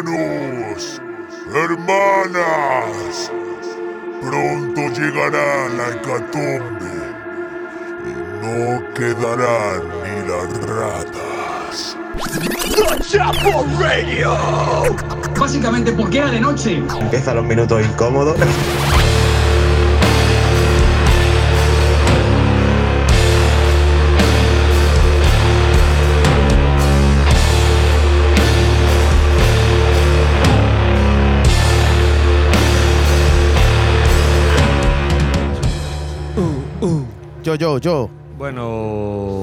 Hermanos, hermanas, pronto llegará la hecatombe y no quedarán ni las ratas. Básicamente porque era de noche. Empiezan los minutos incómodos. Yo, yo, yo. Bueno,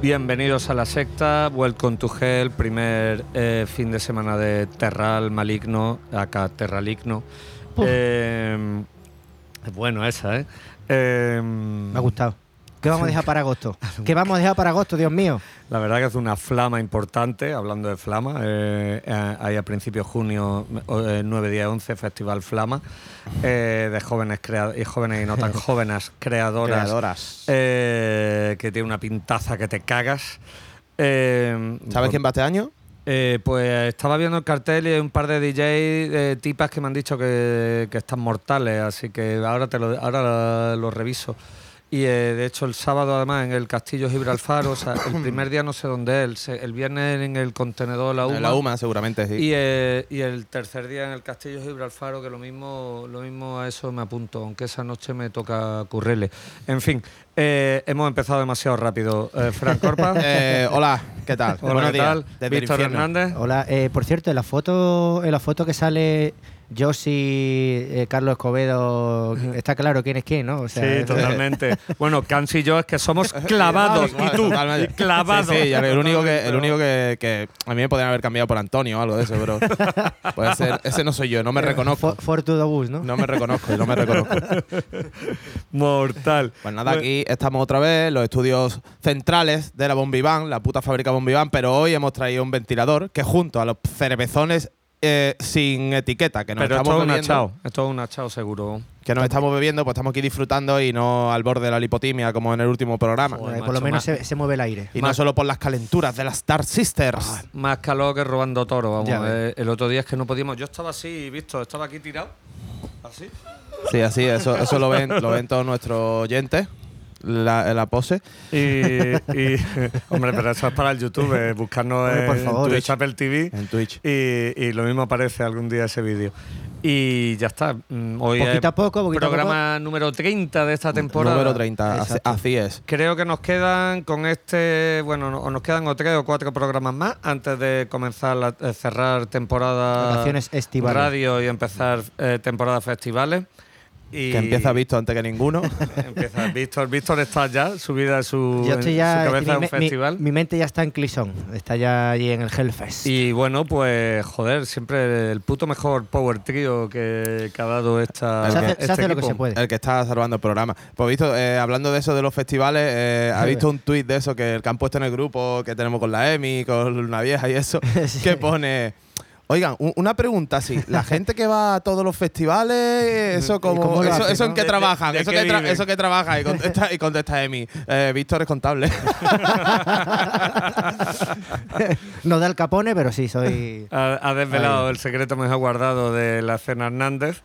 bienvenidos a la secta. Welcome to Hell, primer eh, fin de semana de Terral Maligno, acá Terraligno. Eh, es bueno esa, ¿eh? Eh, Me ha gustado. ¿Qué vamos a dejar para agosto? ¿Qué vamos a dejar para agosto, Dios mío? La verdad que es una flama importante, hablando de flama. eh, eh, ahí a principios de junio, eh, 9, 10, 11, Festival Flama, eh, de jóvenes y jóvenes y no tan jóvenes creadoras, Creadoras. eh, que tiene una pintaza que te cagas. Eh, ¿Sabes por- quién va este año? Eh, pues estaba viendo el cartel y hay un par de DJ eh, tipas que me han dicho que, que están mortales, así que ahora te lo, ahora lo reviso. Y eh, de hecho el sábado además en el Castillo Gibralfaro, o sea, el primer día no sé dónde es, el, el viernes en el contenedor de la UMA. En la UMA, seguramente, sí. Y, eh, y el tercer día en el Castillo Gibralfaro, que lo mismo, lo mismo a eso me apunto, aunque esa noche me toca currele. En fin, eh, hemos empezado demasiado rápido. Eh, Fran Corpa. Eh, hola, ¿qué tal? Hola, Buenos ¿qué días. tal? Desde el Víctor. Hernández. Hola, eh, por cierto, en la foto, en la foto que sale Josi, eh, Carlos Escobedo, está claro quién es quién, ¿no? O sea, Sí, totalmente. bueno, Cans y yo es que somos clavados. Y tú, y clavados. Sí, sí, ya el único, que, el único que, que a mí me podrían haber cambiado por Antonio o algo de eso, pero puede ser, ese no soy yo, no me reconozco. For, for to the bus, ¿no? No me reconozco, no me reconozco. Mortal. Pues nada, aquí estamos otra vez, los estudios centrales de la Bombiván, la puta fábrica Bombiván, pero hoy hemos traído un ventilador que junto a los cervezones eh, sin etiqueta que nos Pero esto estamos es un bebiendo, achao. Esto es un achao seguro. que nos estamos bebiendo, pues estamos aquí disfrutando y no al borde de la lipotimia como en el último programa. Joder, Eh, por lo macho, menos más- se, se mueve el aire. Y no solo por las calenturas de las Star Sisters. Más calor que robando toro, vamos. Ya ves. Eh, el otro día es que no podíamos. Yo estaba así, visto, estaba aquí tirado. Así. Sí, así, eso, eso lo ven, lo ven todos nuestros oyentes. La, la pose. Y, y- hombre, pero eso es para el YouTube, eh, buscarnos Hombre, por en favor. Twitch, Apple TV. En Twitch. Y, y lo mismo aparece algún día ese vídeo. Y ya está. Mm, Hoy Poquito a poco, poquito a programa número 30 de esta temporada. Número 30, así, es. Creo que nos quedan con este, bueno, no- o nos quedan o tres o cuatro programas más antes de comenzar a eh, cerrar temporada Vacaciones estivales. radio y empezar eh, temporada festivales. Y Que empieza visto antes que ninguno. Empieza Víctor, Víctor está ya subida su, Yo estoy su ya. cabeza mi, a un mi- festival. mi mente ya está en Clisón. Está ya allí en el Hellfest. Y bueno, pues joder, siempre el puto mejor power trio que, que ha dado esta. se hace, este se hace lo que se puede. El que está salvando el programa. Pues visto, eh, hablando de eso de los festivales, eh, ¿ha visto un tuit de eso que el que han puesto en el grupo que tenemos con la EMI, con una vieja y eso? Sí. Que pone. Oigan, un- una pregunta así. La gente que va a todos los festivales, eso como. eso, hacen, eso en no? qué ¿De- trabajan, de eso, qué que tra- viven? eso que trabaja. Y contesta, y contesta Emi. Eh, Víctor es contable. No da el capone, pero sí, soy. Ha, ha desvelado Ahí. el secreto mejor guardado de la cena Hernández.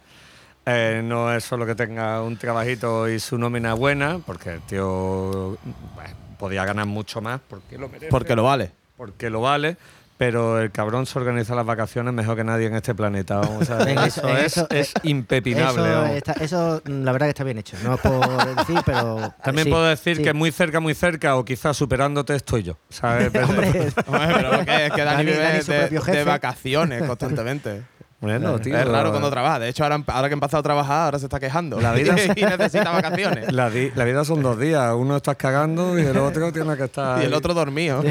Eh, no es solo que tenga un trabajito y su nómina buena, porque el tío bueno, podía ganar mucho más, porque lo merece. Porque lo vale. porque lo vale. Pero el cabrón se organiza las vacaciones mejor que nadie en este planeta. Vamos a ver. En eso, eso- en es, eso- es impepinable. Eso, vamos. está- eso, mm, la verdad que está bien hecho. No es por decir, pero. También sí, puedo decir sí. que muy cerca, muy cerca, o quizás superándote estoy yo. ¿sabes? Pero- Hombre, Hombre, pero ¿por qué? es que Dani, Dani- vive Dani, su de, vacaciones constantemente. bueno, tío, es raro cuando trabaja. De hecho, ahora, ahora que ha empezado a trabajar, ahora se está quejando. La vida y necesita vacaciones. La, di- la vida son dos días. Uno estás cagando y el otro tiene que estar. Y el ahí. otro dormido.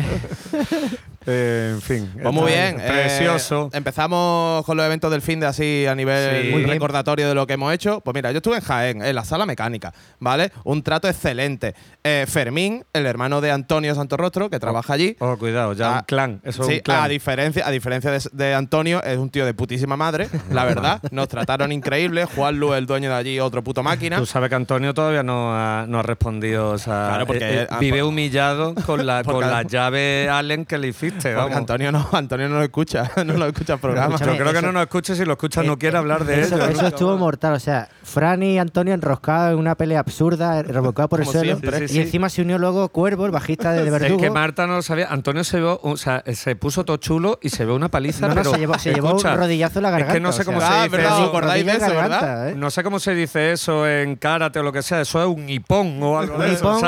Eh, en fin. Pues muy bien. eh, Precioso. empezamos con los eventos del fin de así a nivel Sí. muy recordatorio de lo que hemos hecho. Pues mira, yo estuve en Jaén, en la sala mecánica, ¿vale? Un trato excelente. Eh, Fermín, el hermano de Antonio Santorrostro, que trabaja allí. Oh, cuidado, ya Ah, un clan. Eso sí, es un clan. a diferencia, a diferencia de, de Antonio, es un tío de putísima madre, la verdad. Nos trataron increíble. Juan Lu, el dueño de allí, otro puto máquina. Tú sabes que Antonio todavía no ha, no ha respondido. O sea, Claro, porque eh, eh, ah, vive humillado con la, con la llave Allen que le hiciste. Este, vamos. Antonio no, Antonio no lo escucha, no lo escucha el programa. Yo creo que eso- no nos escuche, si lo escucha no Eh, quiere hablar de eso, ello. eso estuvo mortal. O sea, Fran y Antonio enroscados en una pelea absurda, revolcados por el Como suelo. siempre. Sí, sí, y sí. encima se unió luego Cuervo, el bajista de, de Es Verdugo. que Marta no lo sabía. Antonio se, vio, o sea, se puso todo chulo y se ve una paliza, No, no, pero se llevó, se llevó escucha, un rodillazo en la es que garganta. no sé o cómo sea, se Ah, dice eso. ¿os acordáis de eso, verdad? garganta, ¿eh? No sé cómo se dice eso en karate o lo que sea. Eso es un hipón o algo de eso.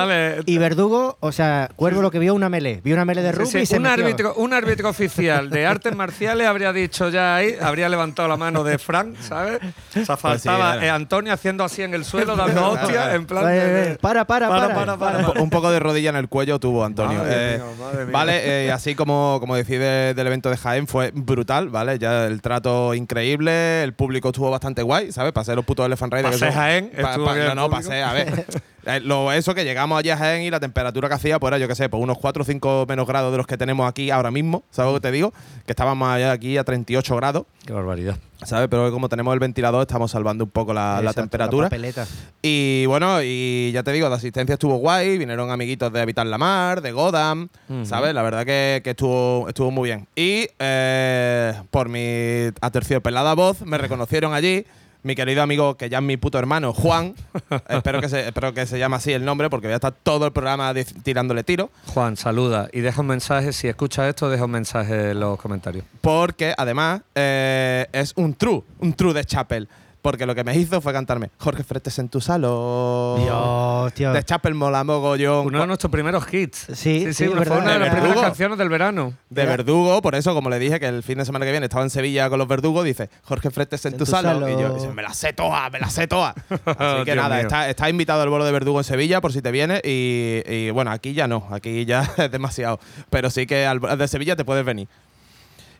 Y Verdugo, o sea, Cuervo lo que vio una melee. Vio una melee de rugby sí, y se metió. Árbitro, un árbitro oficial de artes marciales habría dicho ya ahí, habría levantado la mano de Frank, ¿sabes? O sea, faltaba era. eh, Antonio haciendo así en el suelo, dando hostias, en plan. De- oye, para, para, para, para. Un po- un poco de rodilla en el cuello tuvo Antonio. Madre Eh, mía, madre mía. Vale, eh, así como, como decís de- del evento de Jaén, fue brutal, ¿vale? Ya el trato increíble, el público estuvo bastante guay, ¿sabes? Pasé los putos Elephant Riders. Pasé Jaén, estuvo bien no, no, pasé, a ver. Eh, lo, eso que llegamos allí a Jaén y la temperatura que hacía, pues era, yo qué sé, pues unos 4 o 5 menos grados de los que tenemos aquí ahora mismo, ¿sabes lo que te digo? Que estábamos allá aquí a 38 grados, Qué barbaridad. ¿sabes? Pero como tenemos el ventilador, estamos salvando un poco la, la temperatura. papeleta. Y bueno, y ya te digo, la asistencia estuvo guay, vinieron amiguitos de Habitar la Mar, de Godam. ¿sabes? La verdad que, que estuvo, estuvo muy bien. Y eh, por mi aterciopelada voz me reconocieron allí. Mi querido amigo, que ya es mi puto hermano, Juan, espero, que se, espero que se llame así el nombre, porque voy a estar todo el programa tirándole tiro. Juan, saluda y deja un mensaje. Si escuchas esto, deja un mensaje en los comentarios. Porque además eh, es un true, un true de Chapel. Porque lo que me hizo fue cantarme Jorge Fretes en tu salón. Dios, tío. De Chapel mola mogollón. Uno de nuestros primeros hits. Sí, sí, fue verdad. una de las primeras canciones del verano. de Verdugo, por eso, como le dije, que el fin de semana que viene estaba en Sevilla con los Verdugos, dice Jorge Fretes en, En tu, tu salón. salón. Y yo, dice, me la sé toda, me la sé toda. Así que nada, está, está invitado al bolo de Verdugo en Sevilla por si te viene. Y, y, bueno, aquí ya no, aquí ya es demasiado. Pero sí que al, al de Sevilla te puedes venir.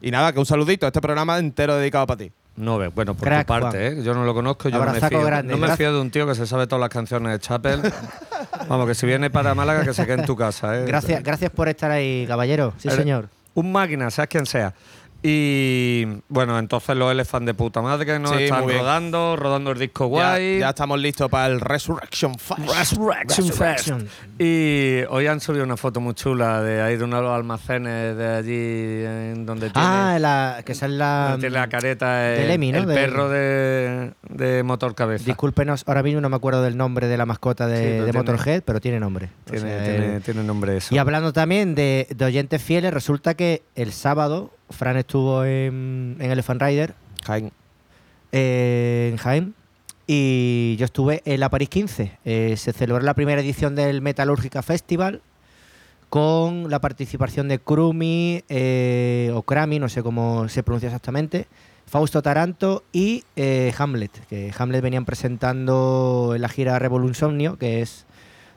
Y nada, que un saludito, este programa entero dedicado para ti. No ve, bueno, por Crack, tu parte, ¿eh? Yo no lo conozco, yo no me fío. grande. No me fío de un tío que se sabe todas las canciones de Chapel. Vamos, que si viene para Málaga, que se quede en tu casa, ¿eh? Gracias, gracias por estar ahí, caballero. Sí, Eres señor. Un máquina, seas quien sea. Y bueno, entonces los Elephant de puta madre que nos Sí, están rodando, rodando el disco guay. ya estamos listos para el Resurrection Fest. Resurrection Fest. Resurrection. Y hoy han subido una foto muy chula de ahí de uno de los almacenes de allí en donde tiene, Ah, la, que esa es la. tiene la careta el, el perro de, de motor cabeza. Discúlpenos, ahora mismo no me acuerdo del nombre de la mascota de, Sí, pero de tiene- Motorhead, pero tiene nombre. O Tiene, sea, tiene- tiene nombre eso. y hablando también de, de oyentes fieles, resulta que el sábado Fran estuvo en, en Elephant Rider, Jaén. eh, en Jaén, y yo estuve en la París 15. Eh, se celebró la primera edición del Metalúrgica Festival con la participación de Krumi, eh, o Krami, no sé cómo se pronuncia exactamente, Fausto Taranto y eh, Hamlet, que Hamlet venían presentando en la gira Revolunsomnio, que es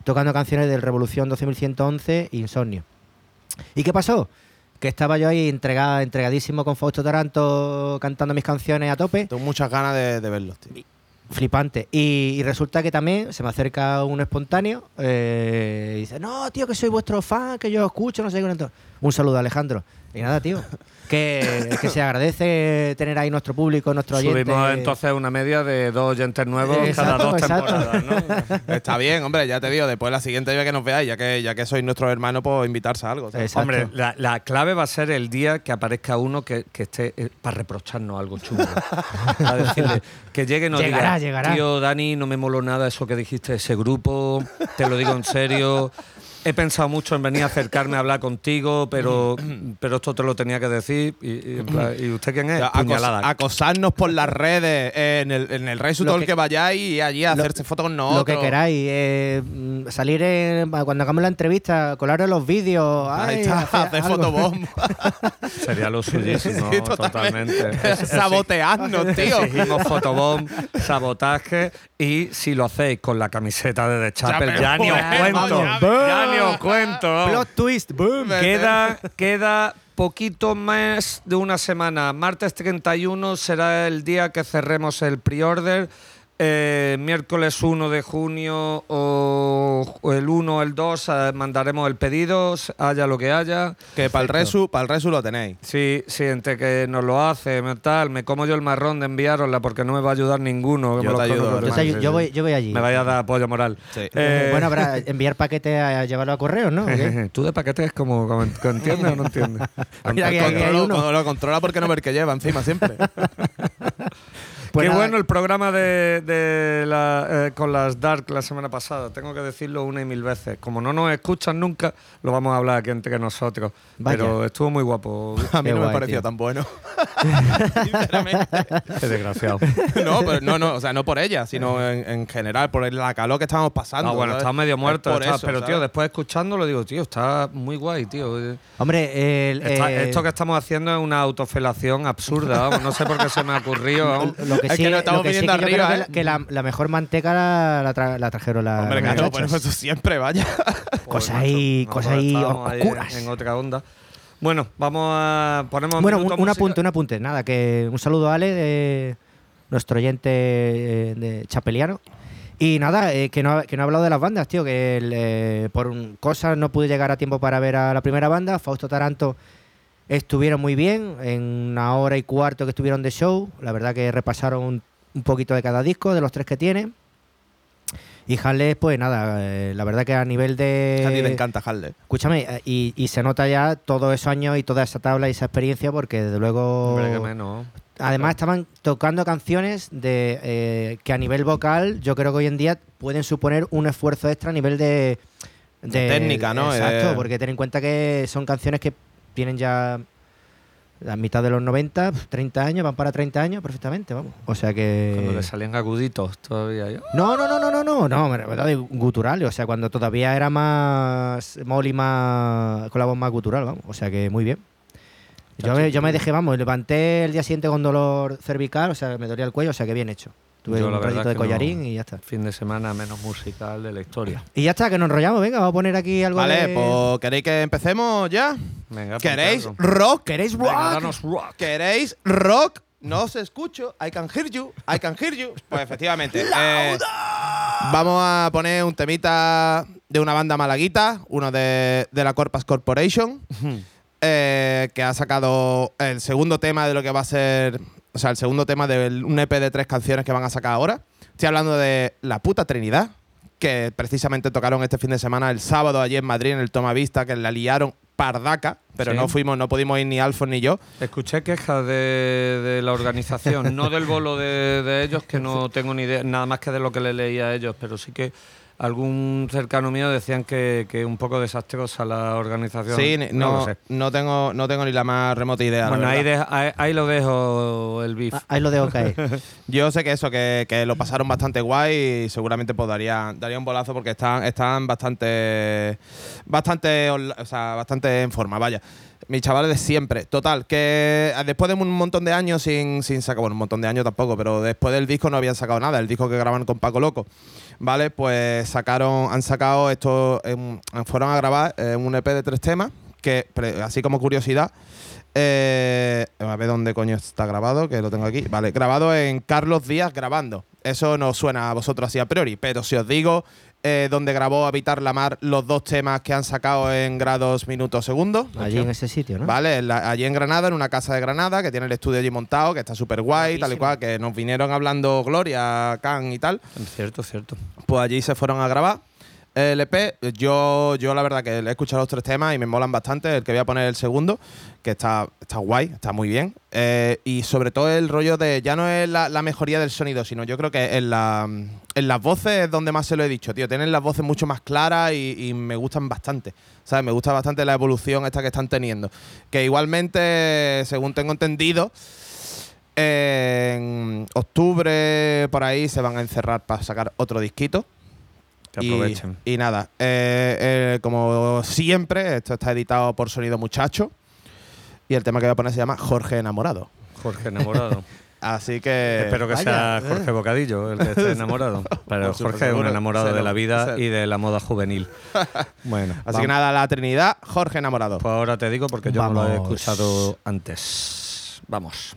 tocando canciones del Revolución 12111 e Insomnio. ¿Y qué pasó? Que estaba yo ahí entregada, entregadísimo con Fausto Taranto cantando mis canciones a tope. Tengo muchas ganas de, de verlos, tío. Flipante. Y, y resulta que también se me acerca un espontáneo eh, y dice, no, tío, que soy vuestro fan, que yo os escucho, no sé qué. cuánto". Un saludo, Alejandro. Y nada, tío. Que, que se agradece tener ahí nuestro público, nuestro oyente. Subimos entonces una media de dos oyentes nuevos Exacto, cada dos exacto. temporadas, ¿no? Está bien, hombre, ya te digo, después la siguiente vez que nos veáis, ya que, ya que sois nuestros hermanos, pues invitarse a algo. Hombre, la, la clave va a ser el día que aparezca uno que, que esté eh, para reprocharnos algo chungo. a decirle que llegue y nos Llegará, diga, llegará. tío, Dani, no me moló nada eso que dijiste, ese grupo, te lo digo en serio. He pensado mucho en venir a acercarme a hablar contigo, pero, pero esto te lo tenía que decir. Y, y en plan, ¿y usted quién es? Acos- acosarnos por las redes, eh, en el, en el todo el que- que vayáis y allí a lo- hacerse fotos con nosotros. Lo que queráis. eh, salir en- cuando hagamos la entrevista, colar en los vídeos. Ahí está, hacer fotobomb. Sería lo suyísimo, Sí, totalmente. Sabotearnos, tío. Exigimos fotobomb, sabotaje y si lo hacéis con la camiseta de The Chapel, ya ni os cuento. Ya ni os cuento. Plot twist, boom. Queda, queda poquito más de una semana. Martes 31 será el día que cerremos el pre-order. Eh, miércoles 1 de junio o o el 1 o el 2 eh, mandaremos el pedido, haya lo que haya. Que para el resu, para el resu lo tenéis. Sí, sí, entre que nos lo hace, me- tal, me como yo el marrón de enviárosla porque no me va a ayudar ninguno. Yo te ayudo. Yo, te yo voy, yo voy allí. Me vaya a dar apoyo moral. Sí. Eh, bueno, habrá enviar paquetes a llevarlo a correo, ¿no? Tú de paquetes como, como entiendes o no entiendes. Mira que aquí hay Controlo- uno. lo controla porque no ve el que lleva encima siempre. Pues Qué nada, bueno el programa de, de la, eh, con las Dark la semana pasada. Tengo que decirlo una y mil veces. Como no nos escuchan nunca, lo vamos a hablar aquí entre nosotros. Vaya. Pero estuvo muy guapo. A mí Qué no me pareció tío. tan bueno. Sinceramente. Qué desgraciado. No, pero no, no, o sea, no por ella, sino en, en general, por la calor que estábamos pasando. Ah, bueno, medio Es muerto. por estaba- eso, pero, ¿sabes? tío, después escuchándolo digo, tío, está muy guay, tío. Eh, Hombre, el, está- eh, esto que estamos haciendo es una autofelación absurda. vamos, No sé por qué se me ha ocurrido. vamos. lo que Es sí, que nos estamos lo que sí viniendo que yo creo arriba, que, ¿eh? la, que la- la mejor manteca la, la, tra- la trajeron la, Hombre, muchachas. pues eso siempre, vaya. Cosas macho, ahí- cosas ahí oscuras. en otra onda. Bueno, vamos a. Ponemos Bueno, un, un apunte, un apunte. Nada, que un saludo a Ale, de nuestro oyente eh, de Chapeliano. Y nada, eh, que, no, ha- que no ha hablado de las bandas, tío, que el, eh, por cosas no pude llegar a tiempo para ver a la primera banda. Fausto Taranto estuvieron muy bien, en una hora y cuarto que estuvieron de show. La verdad que repasaron un, un poquito de cada disco, de los tres que tiene. Y Harley, pues nada, eh, la verdad que a nivel de... A ti te encanta Harley. Escúchame, eh, y, y se nota ya todos esos años y toda esa tabla y esa experiencia porque desde luego... Hombre, que menos. Además estaban tocando canciones de eh, que a nivel vocal yo creo que hoy en día pueden suponer un esfuerzo extra a nivel de... De técnica, ¿no? Exacto, porque ten en cuenta que son canciones que tienen ya la mitad de los 90, 30 años, van para 30 años perfectamente, vamos. O sea Cuando que... le salían aguditos todavía. yo. No, no, no, no, no, no, no, me verdad de guturales, o sea, cuando todavía era más Molly más con la voz más gutural, vamos, o sea que muy bien. Yo me, yo me dejé, vamos, levanté el día siguiente con dolor cervical, o sea, me dolía el cuello, o sea que bien hecho. Tuve Yo un ratito de no. collarín y ya está. Fin de semana menos musical de la historia. Y ya está, que nos enrollamos, venga, vamos a poner aquí algo Vale, de... pues ¿queréis que empecemos ya? Venga, ¿Queréis rock? ¿Queréis rock? Venga, danos rock. ¿Queréis rock? No os escucho. I can hear you. I can hear you. Pues efectivamente. eh, vamos a poner un temita de una banda malaguita, uno de, de la Corpus Corporation, eh, que ha sacado el segundo tema de lo que va a ser. O sea, el segundo tema de un EP de tres canciones que van a sacar ahora. Estoy hablando de La Puta Trinidad, que precisamente tocaron este fin de semana, el sábado, allí en Madrid, en el Toma Vista, que la liaron pardaca, pero Sí. no fuimos, no pudimos ir ni Alfon ni yo. Escuché quejas de, de la organización, no del bolo de, de ellos, que no tengo ni idea, nada más que de lo que le leía a ellos, pero sí que algún cercano mío decían que, que un poco desastrosa la organización. Sí, no, no, lo sé. no tengo, no tengo ni la más remota idea. Bueno, ahí, ahí, ahí lo dejo el beef. Ah, Ahí lo dejo caer. Yo sé que eso, que, que lo pasaron bastante guay y seguramente pues daría, daría un bolazo porque están, están bastante, bastante, o sea, bastante en forma, vaya. Mis chavales de siempre. Total, que después de un montón de años sin, sin sacar, bueno, un montón de años tampoco, pero después del disco no habían sacado nada, el disco que graban con Paco Loco. ¿Vale? Pues sacaron, han sacado esto, em, fueron a grabar eh, un EP de tres temas, que así como curiosidad, eh, a ver dónde coño está grabado, que lo tengo aquí. Vale, grabado en Carlos Díaz grabando. Eso no suena a vosotros así a priori, pero si os digo eh, dónde grabó Habitar la Mar los dos temas que han sacado en grados minutos segundos. Allí en ese sitio, ¿no? Vale, en la- allí en Granada, en una casa de Granada, que tiene el estudio allí montado, que está súper guay, tal y cual, que nos vinieron hablando Gloria, Can y tal. Cierto, cierto. Pues allí se fueron a grabar. El EP, yo, yo la verdad que he escuchado los tres temas y me molan bastante. El que voy a poner el segundo, que está, está guay, está muy bien. Eh, y sobre todo el rollo de, ya no es la, mejoría del sonido, sino yo creo que en, la, en las voces es donde más se lo he dicho, tío. Tienen las voces mucho más claras y, y me gustan bastante. ¿Sabes? Me gusta bastante la evolución esta que están teniendo. Que igualmente, según tengo entendido, en octubre por ahí se van a encerrar para sacar otro disquito. Que aprovechen. Y, nada, eh, eh, como siempre, esto está editado por Sonido Muchacho. Y el tema que voy a poner se llama Jorge Enamorado. Jorge enamorado. Así que. Espero que Vaya, sea Jorge Bocadillo el que esté enamorado. Pero Jorge es un enamorado de la vida cero. y de la moda juvenil. Bueno, Así que nada, la Trinidad, Jorge Enamorado. Pues ahora te digo porque yo no lo he escuchado antes. Vamos.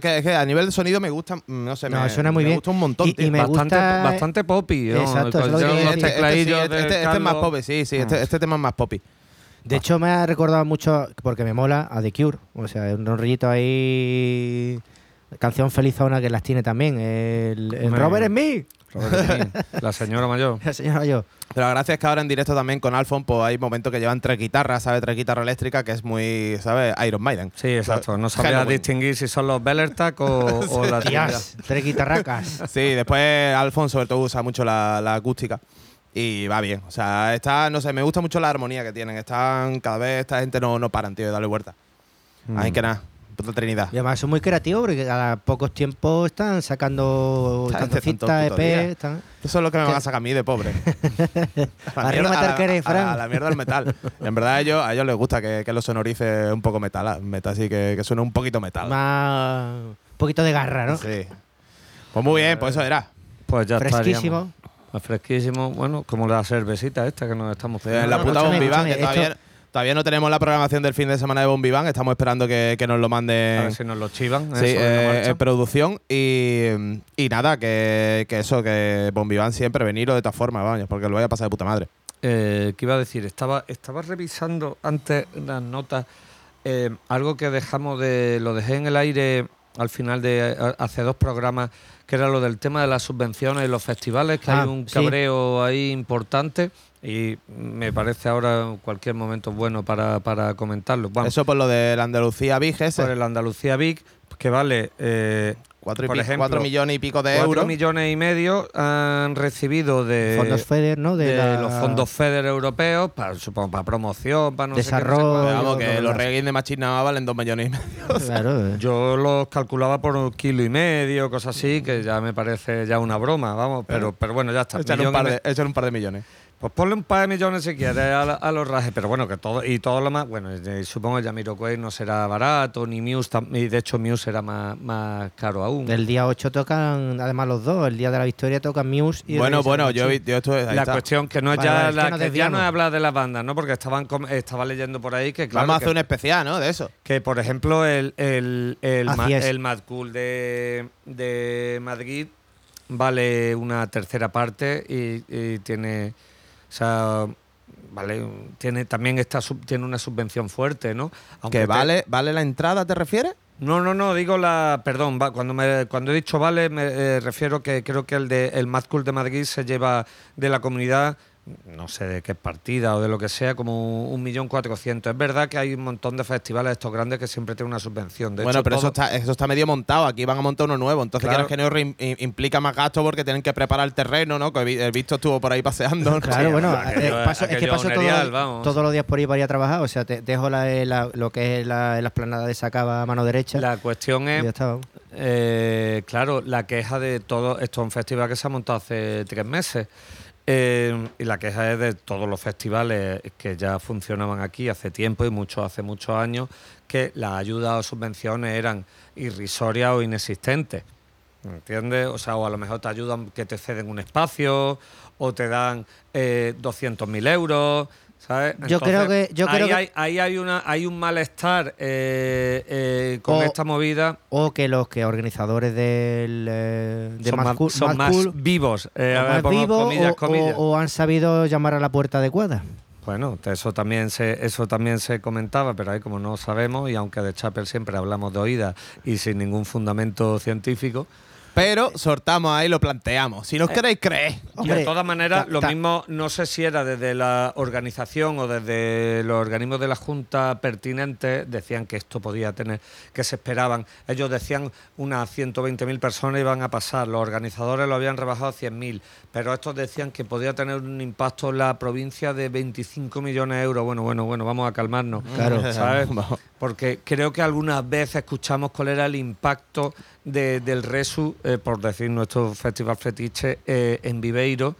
Que, es que a nivel de sonido me gusta, mm, no sé, No, me, suena muy me bien. gusta un montón, Y- tío. y me bastante, gusta- bastante poppy. ¿no? Exacto, es lo que este, este sí, este, este- este es más poppy, sí, sí, Mm. este, este tema es más poppy. De hecho, me ha recordado mucho, porque me mola, a The Cure. O sea, un rollito ahí. Canción felizona que las tiene también. El. Robert Smith. Robert La señora mayor. La señora yo. Pero la gracia es que ahora en directo también con Alfon, pues hay momentos que llevan tres guitarras, ¿sabes? Tres guitarras eléctricas, que es muy, ¿sabes? Iron Maiden. Sí, exacto. No sabía Halloween. distinguir si son los Bellertac o, o la Trinidad. Tías, tres guitarracas. Sí, después Alfon sobre todo usa mucho la, la acústica. Y va bien. O sea, está, no sé, me gusta mucho la armonía que tienen. Están, cada vez esta gente no, no paran, tío, de darle vuelta. Así Mm. que nada, puta Trinidad. Y además son muy creativos porque cada pocos tiempos están sacando cancioncitas, día. EP. Están... Eso es lo que me van a sacar a mí de pobre. A la Arriba mierda- a- queréis, a- Fran. A la mierda del metal. En verdad a ellos, a ellos les gusta que, que lo sonorice un poco metal. Metal así que, que suene un poquito metal. Más. Un poquito de garra, ¿no? Sí. Pues muy bien, pues eso era. Pues ya Fresquísimo. estaríamos. Fresquísimo. Bueno, como la cervecita esta que nos estamos Sí, en la no, puta escúchame, Bombiván, que todavía, esto- todavía no tenemos la programación del fin de semana de Bombiván. Estamos esperando que, que nos lo A manden. ver si nos lo chivan. Sí, en eh, en producción y, y nada, que, que eso, que Bombiván siempre venirlo de todas formas, vamos, porque lo voy a pasar de puta madre. Eh, ¿Qué iba a decir? Estaba, estaba revisando antes las notas. eh, algo que dejamos de. Lo dejé en el aire al final de a- hace dos programas, que era lo del tema de las subvenciones y los festivales, que Ah, hay un sí. cabreo ahí importante. Y me parece ahora cualquier momento bueno para, para comentarlo. Vamos, Eso por lo de la Andalucía Big ese. por el Andalucía Big, que vale eh, Cuatro, y por ejemplo, cuatro millones y pico de cuatro euros. millones y medio han recibido de, Fondos FEDER, ¿no? De, de la- los fondos FEDER europeos, para, supongo, para promoción, para no sé qué, no sé Desarrollo. que los reggae de más valen dos millones y medio. Claro. eh. Yo los calculaba por un kilo y medio, cosas así, que ya me parece ya una broma, vamos, pero, pero bueno, ya está. Un, me- échale un par de millones. Pues ponle un par de millones si quieres a, los rajes, pero bueno, que todo, y todo lo más, bueno, eh, supongo que Jamiroquai no será barato, ni Muse, y de hecho Muse será más, más caro aún. El día 8 tocan, además los dos, el día de la victoria tocan Muse y Bueno, bueno, yo, yo estuve. ahí la está. cuestión que no es Vale, ya es que la nos que ya no es hablar de las bandas, ¿no? Porque estaban estaba leyendo por ahí que claro Vamos a que- hacer un especial, ¿no? De eso. Que, por ejemplo, el, el, el, ma- es. el Mad Cool de, de Madrid vale una tercera parte y, y tiene. O sea, vale, tiene también esta sub- tiene una subvención fuerte, ¿no? Aunque ¿Que te- vale, vale la entrada, te refieres? No, no, no, digo la. Perdón, va, cuando, me, cuando he dicho vale, me eh, refiero que creo que el de el Mad Cool de Madrid se lleva de la comunidad, no sé de qué partida o de lo que sea, como un millón cuatrocientos. Es verdad que hay un montón de festivales estos grandes que siempre tienen una subvención. De bueno, hecho, pero eso está, eso está medio montado. Aquí van a montar uno nuevo. Entonces, Claro. que no implica más gasto porque tienen que preparar el terreno, ¿no? Que he visto estuvo por ahí paseando. Claro, Sí, bueno, aquello- eh, paso- es que paso todo- todos los días por ahí para ir a trabajar. O sea, te dejo la, la- lo que es la, la esplanada de Sacaba a mano derecha. La cuestión es, está. eh, claro, la queja de todo, esto es un festival que se ha montado hace tres meses, eh, y la queja es de todos los festivales que ya funcionaban aquí hace tiempo y mucho, hace muchos años, que las ayudas o subvenciones eran irrisorias o inexistentes. ¿Entiendes? O sea, o a lo mejor te ayudan que te ceden un espacio, o te dan eh, 200.000 euros, ¿sabes? Yo creo que- yo ahí creo que- hay, ahí hay, una, hay un malestar eh, eh, con O- esta movida. O que los que organizadores del eh, de son más, Cool- son Mad más Cool, vivos. eh, o a ver, vivos comillas, o- comillas. o- o han sabido llamar a la puerta adecuada. Bueno, eso también se eso también se comentaba, pero ahí como no sabemos y aunque de Chapel siempre hablamos de oídas y sin ningún fundamento científico, Pero sortamos ahí, lo planteamos. Si nos queréis creer. y Hombre, de todas maneras, lo mismo, no sé si era desde la organización o desde los organismos de la Junta pertinentes, decían que esto podía tener, que se esperaban. Ellos decían unas 120.000 personas iban a pasar, los organizadores lo habían rebajado a 100.000, pero estos decían que podía tener un impacto en la provincia de 25 millones de euros. Bueno, bueno, bueno, vamos a calmarnos. Claro. ¿sabes? Porque creo que algunas veces escuchamos cuál era el impacto de- del Resu, eh, por decir nuestro festival fetiche, eh, en Viveiro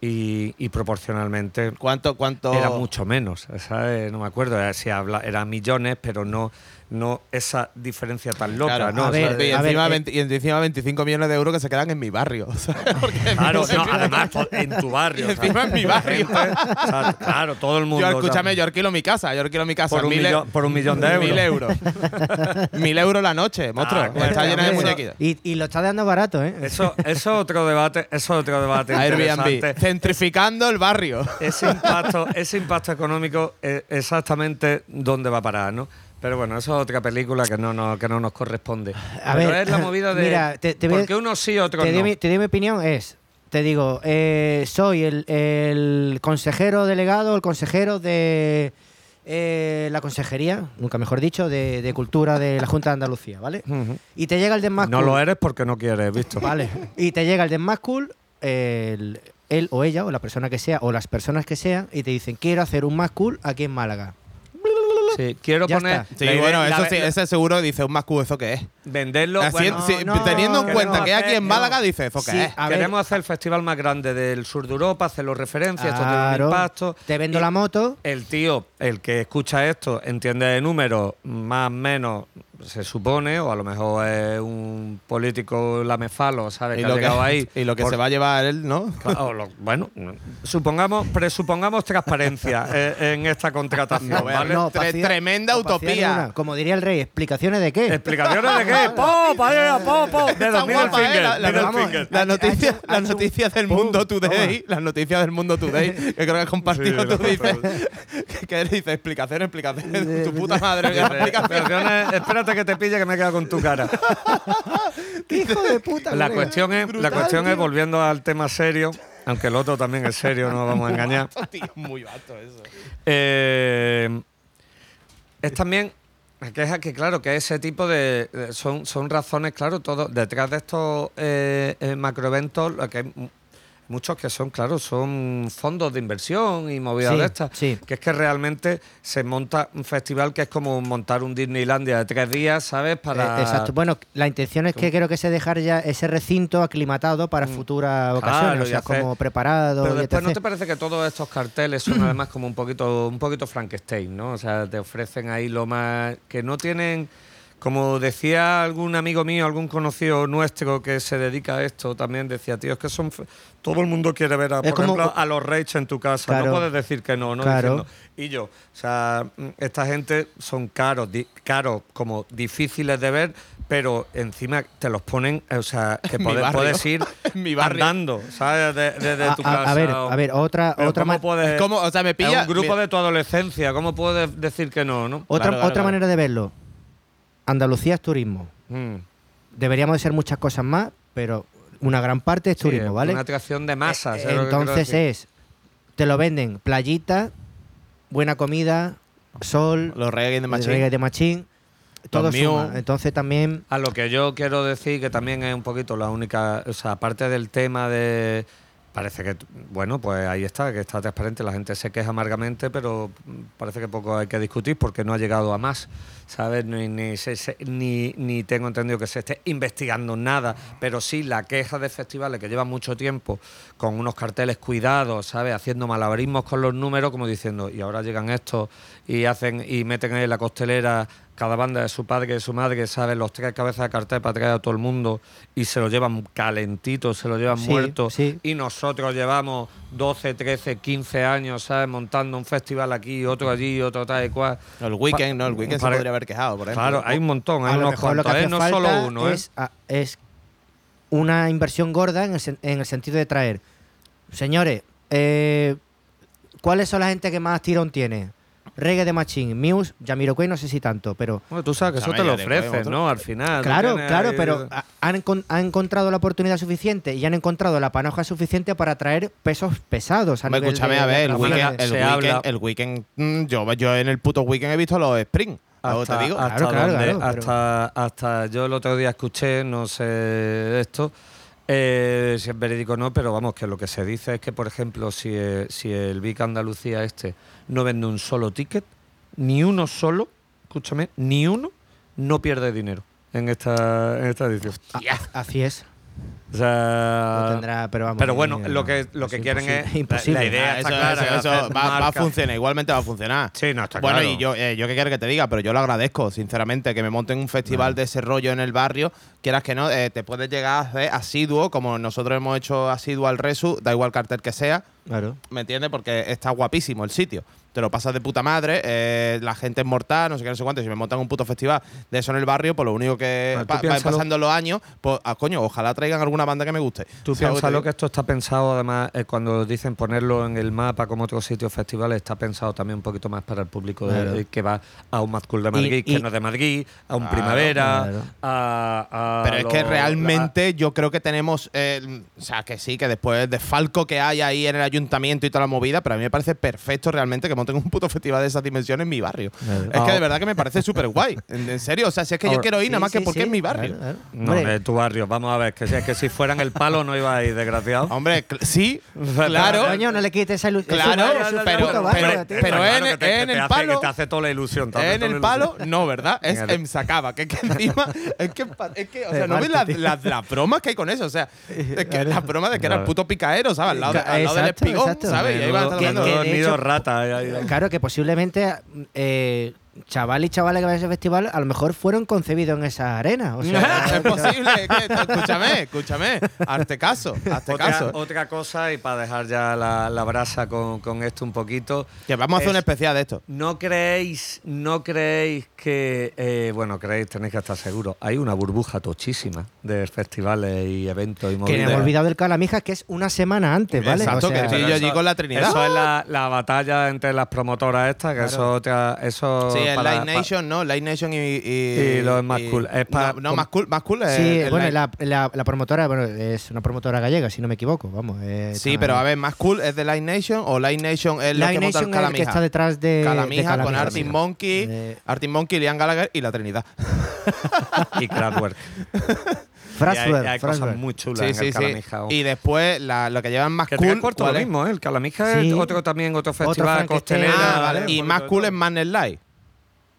y, y proporcionalmente ¿Cuánto, cuánto? era mucho menos. ¿sabes? No me acuerdo, era, si habla, eran millones, pero no, no esa diferencia tan loca, Claro, ¿no? a O sea, ver, y, a encima eh, 20 y encima 25 millones de euros que se quedan en mi barrio. Claro, no- además en tu barrio. Y encima en mi barrio. Gente, o sea, claro, todo el mundo. Yo, o sea, escúchame, yo alquilo mi casa, yo alquilo mi casa. Por un mil, millón- por un millón de Mil euros. euros. mil euros la noche, monstruo. Ah, bueno, está llena de muñequitos. Y, y lo está dando barato, ¿eh? Eso, eso es otro debate, eso es otro debate Airbnb. Centrificando el barrio. Ese impacto, ese impacto económico es exactamente dónde va a parar, ¿no? Pero bueno, eso es otra película que no nos, que no nos corresponde. A Pero ver, es la movida de mira, te- te voy a- por qué unos sí, otros te, no. mi, te doy mi opinión, es, te digo, eh, soy el, el consejero delegado, el consejero de eh, la consejería, nunca mejor dicho, de, de cultura de la Junta de Andalucía, ¿vale? Y te llega el de más No lo eres porque no quieres, ¿visto? Vale. Y te llega el de más cool, el- él o ella, o la persona que sea, o las personas que sean, y te dicen, quiero hacer un más cool aquí en Málaga. Sí, quiero Ya poner. está. Sí, la idea- bueno, la- eso sí, la- ese seguro dice un más Q, ¿eso qué es? Venderlo. Así- bueno, sí, no, teniendo en cuenta que aquí en Málaga no. dice, ¿eso qué Sí, es? a ver, queremos hacer el festival más grande del sur de Europa, hacerlo referencia, esto tiene un impacto. te vendo Y la moto. El tío, el que escucha esto, entiende de números, más o menos, se supone, o a lo mejor es un político lamefalo, ¿sabes? Y Que lo ha que, llegado ahí. y lo que por- se va a llevar él, ¿no? Claro, lo- bueno, supongamos, presupongamos transparencia eh, en esta contratación, ¿vale? No, Tre- opacidad- tremenda utopía. Como diría el rey, ¿explicaciones de qué? ¿Explicaciones de qué? ¡Po! ¡Vaya, po, po! Está Dedo, middle guapa, ¿eh? finger, La- vamos. Las noticias, hecho- las del pum, mundo today, toma. las noticias del mundo today, que creo que has compartido Sí, tú, dices, que, que dice explicaciones, explicaciones, tu puta madre, explicaciones, Espérate que te pille que me he quedado con tu cara. ¿Qué hijo de puta? La cuestión es, la Brutal, cuestión es volviendo al tema serio, aunque el otro también es serio, no nos vamos a engañar. Tío, muy vato eso. Eh, es también la queja que, claro, que ese tipo de. de- son, son razones, claro, todo. Detrás de estos eh, eh, macroeventos, lo que hay muchos que son, claro, son fondos de inversión y movidas Sí, de estas. sí. Que es que realmente se monta un festival que es como montar un Disneylandia de tres días, ¿sabes? Para. Eh, exacto. Bueno, la intención es que creo que se dejar ya ese recinto aclimatado para futuras ocasiones, Mm. Claro, o sea, como preparado. Pero y después no te parece que todos estos carteles son además como un poquito, un poquito Frankenstein, ¿no? O sea, te ofrecen ahí lo más que no tienen, como decía algún amigo mío, algún conocido nuestro que se dedica a esto, también decía, tío, es que son todo el mundo quiere ver a, por como- ejemplo, a los Rage en tu casa, Claro. no puedes decir que no, no Claro. diciendo- y yo, o sea, mm, esta gente son caros, di- caros, como difíciles de ver, pero encima te los ponen, o sea, que puedes, puedes ir mi andando, ¿sabes? De- Desde tu a- casa. a ver, o- a ver, otra, otra, ¿cómo puedes- Es como, o sea, me pilla. es un grupo de tu adolescencia, ¿cómo puedes decir que no, no? otra, Claro, otra manera de verlo. Andalucía es turismo. Mm. Deberíamos de ser muchas cosas más, pero una gran parte es Sí, turismo, es ¿vale? Una atracción de masas. Eh, entonces es, te lo venden playita, buena comida, sol, Los reggae de Machín. reggae de machín, todo suma. Entonces también A lo que yo quiero decir que también es un poquito la única, o sea, aparte del tema de parece que bueno, pues ahí está, que está transparente, la gente se queja amargamente, pero parece que poco hay que discutir porque no ha llegado a más, ¿sabes? Ni, ni, se- se- ni, tengo entendido que se esté investigando nada, pero sí la queja de festivales que llevan mucho tiempo con unos carteles cuidados, ¿sabes? Haciendo malabarismos con los números, como diciendo, y ahora llegan estos y hacen y meten en la costelera cada banda de su padre y de su madre, ¿sabes? Los tres cabezas de cartel para traer a todo el mundo y se lo llevan calentito, se lo llevan Sí, muerto. sí. Y nosotros llevamos 12, 13, 15 años, ¿sabes? Montando un festival aquí, otro allí, otro tal y cual. El weekend, no, el weekend se podría haber quejado, por ejemplo. Claro, hay un montón, hay a lo unos lo que cuantos, hace ¿eh? No falta solo uno, ¿eh? es, a- es una inversión gorda en el, en el sentido de traer. Señores, eh, ¿cuáles son la gente que más tirón tiene? Reggae de Machine, Muse, Jamiroquai no sé si tanto, pero Bueno, tú sabes que eso te lo ofrecen. ¿no? Al final. claro, claro, ahí- pero ha- han, han encontrado la oportunidad suficiente y han encontrado la panoja suficiente para traer pesos pesados. A nivel escúchame, de- a ver, el weekend, el weekend, habla- el weekend mm, yo, yo en el puto weekend he visto los Spring. Algo te hasta, digo. hasta Claro, claro, donde- claro, pero- hasta, hasta yo el otro día escuché, no sé esto, eh, si es verídico o no, pero vamos, que lo que se dice es que, por ejemplo, si, eh, si el Vic Andalucía este no vende un solo ticket, ni uno solo, escúchame, ni uno, no pierde dinero en esta, en esta edición. Así es. O sea, Lo tendrá, pero vamos, pero bueno, lo que, lo que quieren es. la- imposible. La, idea Ah, está eso, clara. eso- eso va, va a funcionar, igualmente va a funcionar. Sí, no, está bueno, claro. y yo, eh, yo qué quiero que te diga, pero yo lo agradezco, sinceramente, que me monten un festival de ese rollo en el barrio. Quieras que no, eh, te puedes llegar a hacer asiduo, como nosotros hemos hecho asiduo al Resu, da igual cartel que sea, Claro. ¿me entiendes? Porque está guapísimo el sitio. Te lo pasas de puta madre, eh, la gente es mortal, no sé qué, no sé cuánto. Si me montan un puto festival de eso en el barrio, pues lo único que Bueno, tú pa- va pasando los años, pues, ah, coño, ojalá traigan alguna banda que me guste. Tú ¿Sabes piensas lo que esto está pensado, además, eh, cuando dicen ponerlo en el mapa como otros sitios festivales, está pensado también un poquito más para el público de- Claro. eh, que va a un Mad Cool de Madrid, Y- que no es de Madrid, a un Claro, Primavera, a, a Pero es que realmente yo creo que tenemos. eh, o sea, que sí, que después del desfalco que hay ahí en el ayuntamiento y toda la movida, pero a mí me parece perfecto realmente que monten un puto festival de esas dimensiones en mi barrio. Claro. Es que de verdad que me parece súper guay. En, en serio, o sea, si es que yo quiero ir nada más que porque sí, es mi barrio. no, de tu barrio, vamos a ver, que si, es que si fueran el palo no iba a ir, desgraciado. Hombre, cl- sí, claro. Coño, no le quites esa ilusión. Claro, pero- pero- pero en- que te- el hace- palo- que te hace toda la ilusión. hace En el palo, no, ¿verdad? Es en Sacaba. Que, es que encima. Es que, es que o sea, no ves las, las, las bromas que hay con eso. O sea, es que las bromas de que era el puto picaero, ¿sabes? Al lado, de- al lado del Y ahí van que- que de hecho- rata. ahí- ahí- ahí. Claro que posiblemente eh, chaval y chavales que van a ese festival a lo mejor fueron concebidos en esa arena. O sea, es posible. que- escúchame, escúchame. Hazte caso, hazte Otra, caso. otra cosa, y para dejar ya la, la brasa con, con esto un poquito. Que vamos a hacer un es- especial de esto. ¿No creéis, no creéis que, eh, bueno, creéis, tenéis que estar seguros, hay una burbuja tochísima de festivales y eventos y que me he olvidado del Calamijas, que es una semana antes, ¿vale? Exacto, O sea, que estoy yo allí con la Trinidad. Eso es la, la batalla entre las promotoras estas, que eso, otra- eso Sí, es para- pa- Nation, ¿no? Live Nation y. Y, Y lo es más cool. Es pa- no, no, com- más cool, más cool es. Sí, es bueno, la, la- la promotora bueno, es una promotora gallega, si no me equivoco. Vamos, eh, Sí, pero a ver, más cool es de Live Nation o Live Nation es lo Live que monta Nation el es el que Calamija. está detrás de. de Calamija con Calamija. Artin Monkey, Eh, Artin Monkey, Liam Gallagher y la Trinidad. y Kraftwerk. Fraswerk, Y hay, hay cosas muy chulas Sí, en sí, el sí. Calamija. Y después la- lo que llevan más que cool. ¿cuál lo mismo, ¿eh? El Calamija Sí. es otro también, otro festival, franquistero, costelera. Ah, vale. Y más cool de es Madness Live.